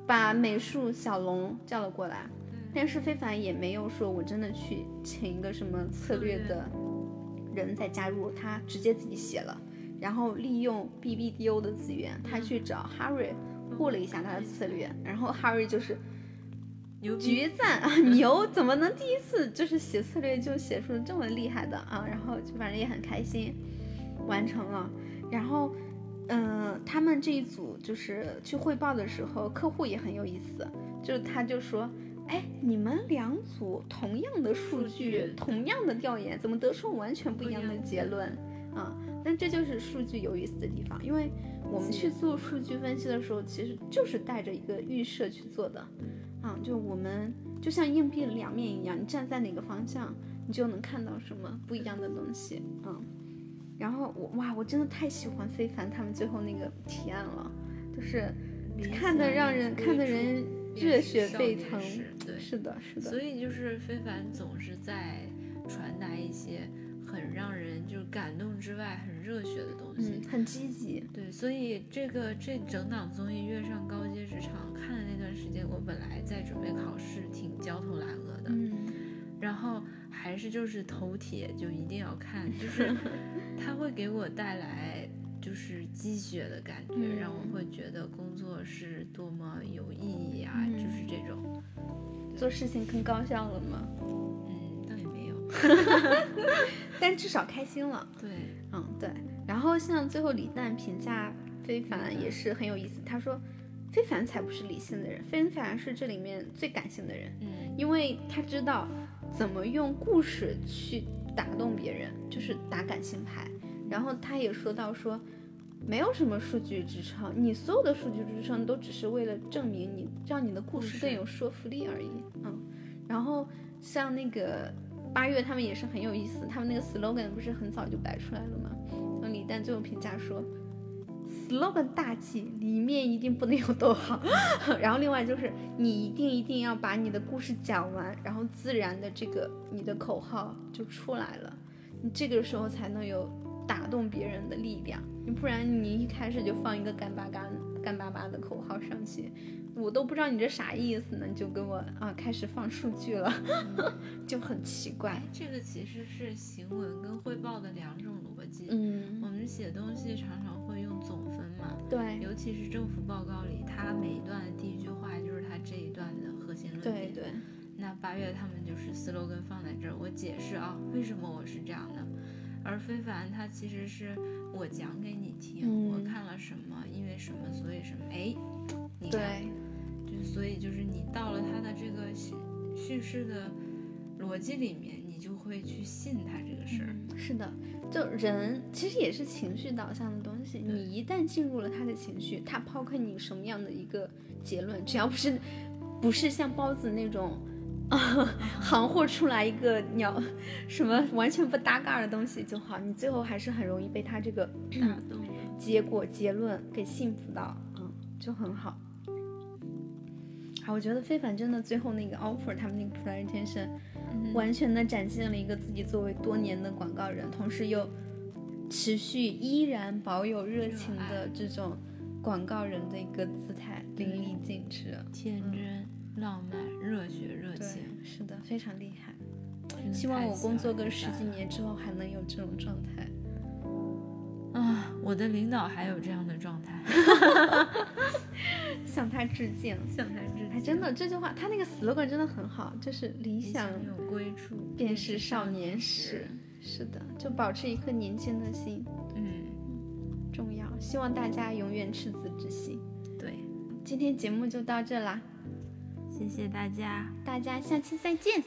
Speaker 3: 把美术小龙叫了过来，但是非凡也没有说我真的去请一个什么策略的人再加入，他直接自己写了，然后利用 BBDO 的资源，他去找 Harry 过了一下他的策略，然后 Harry 就是
Speaker 4: 牛逼
Speaker 3: 绝赞啊！牛怎么能第一次就是写策略就写出这么厉害的啊？然后就反正也很开心，完成了。然后，嗯、他们这一组就是去汇报的时候，客户也很有意思，就是他就说，哎，你们两组同样的数
Speaker 4: 数
Speaker 3: 据，同样的调研，怎么得出完全不一样的结论啊？但这就是数据有意思的地方，因为我们去做数据分析的时候，其实就是带着一个预设去做的。啊，就我们就像硬币的两面一样，你站在哪个方向，你就能看到什么不一样的东西。嗯，然后我哇，我真的太喜欢非凡他们最后那个提案了，就是看
Speaker 4: 的
Speaker 3: 让人看的人热血沸腾。
Speaker 4: 对，
Speaker 3: 是的，是的，
Speaker 4: 所以就是非凡总是在传达一些很让人就是感动之外很热血的东西。
Speaker 3: 嗯，很积极。
Speaker 4: 对，所以这个这整档综艺跃上高阶职场看的那段时间，我本来在准备考试，挺焦头烂额的，
Speaker 3: 嗯，
Speaker 4: 然后还是就是头铁，就一定要看，就是 <laughs> 它会给我带来就是积雪的感觉，让我会觉得工作是多么有意义啊，
Speaker 3: 嗯
Speaker 4: 就是这种，
Speaker 3: 做事情更高效了吗？
Speaker 4: 嗯，倒也没有，<laughs>
Speaker 3: 但至少开心了。
Speaker 4: 对，
Speaker 3: 嗯，对。然后像最后李诞评价非凡也是很有意思，他说非凡才不是理性的人，非凡是这里面最感性的人，
Speaker 4: 嗯
Speaker 3: 因为他知道怎么用故事去打动别人，就是打感性牌。然后他也说到说，没有什么数据支撑，你所有的数据支撑都只是为了证明你让你的故事更有说服力而已。嗯，然后像那个八月他们也是很有意思，他们那个 slogan 不是很早就摆出来了吗？然后李诞最后评价说。slogan 大忌，里面一定不能有逗号。<laughs> 然后另外就是你一定一定要把你的故事讲完，然后自然的这个你的口号就出来了，你这个时候才能有打动别人的力量。你不然你一开始就放一个干巴干干巴巴的口号上去，我都不知道你这啥意思呢，你就跟我啊开始放数据了，<laughs> 就很奇怪
Speaker 4: 哎。，这个其实是行文跟汇报的两种逻辑。
Speaker 3: 嗯，
Speaker 4: 我们写东西常常会用总分嘛，
Speaker 3: 对
Speaker 4: 尤其是政府报告里，它每一段的第一句话就是它这一段的核心论点。
Speaker 3: 对对，
Speaker 4: 那八月他们就是 slogan 放在这儿，我解释啊，为什么我是这样的。而非凡他其实是我讲给你听，
Speaker 3: 嗯
Speaker 4: 我看了什么，因为什么，所以什么，哎，你看，
Speaker 3: 对，
Speaker 4: 就所以就是你到了他的这个叙叙事的逻辑里面，你就会去信他这个事儿。
Speaker 3: 嗯是的，就人其实也是情绪导向的东西。你一旦进入了他的情绪，他抛开你什么样的一个结论，只要不是不是像包子那种。<laughs> 啊，行货出来一个鸟，什么完全不搭嘎的东西就好，你最后还是很容易被他这个。结果结论给幸福到，嗯，就很好。好，我觉得非凡真的最后那个 offer，他们那个 presentation，、
Speaker 4: 嗯
Speaker 3: 完全的展现了一个自己作为多年的广告人，同时又持续依然保有热情的这种广告人的一个姿态，淋漓尽致。
Speaker 4: 天真、浪漫、热血、热情。，
Speaker 3: 是的，非常厉害。希望我工作个十几年之后还能有这种状态。
Speaker 4: 啊！我的领导还有这样的状态，<laughs>
Speaker 3: 向他致敬。<laughs>
Speaker 4: 向他致敬
Speaker 3: 哎，真的这句话，他那个 slogan 真的很好，就是理想
Speaker 4: 有归处，
Speaker 3: 便是少年时。是的，就保持一颗年轻的心
Speaker 4: 嗯，
Speaker 3: 重要。希望大家永远赤子之心。
Speaker 4: 对，
Speaker 3: 今天节目就到这啦，
Speaker 4: 谢谢大家，
Speaker 3: 大家下期再见。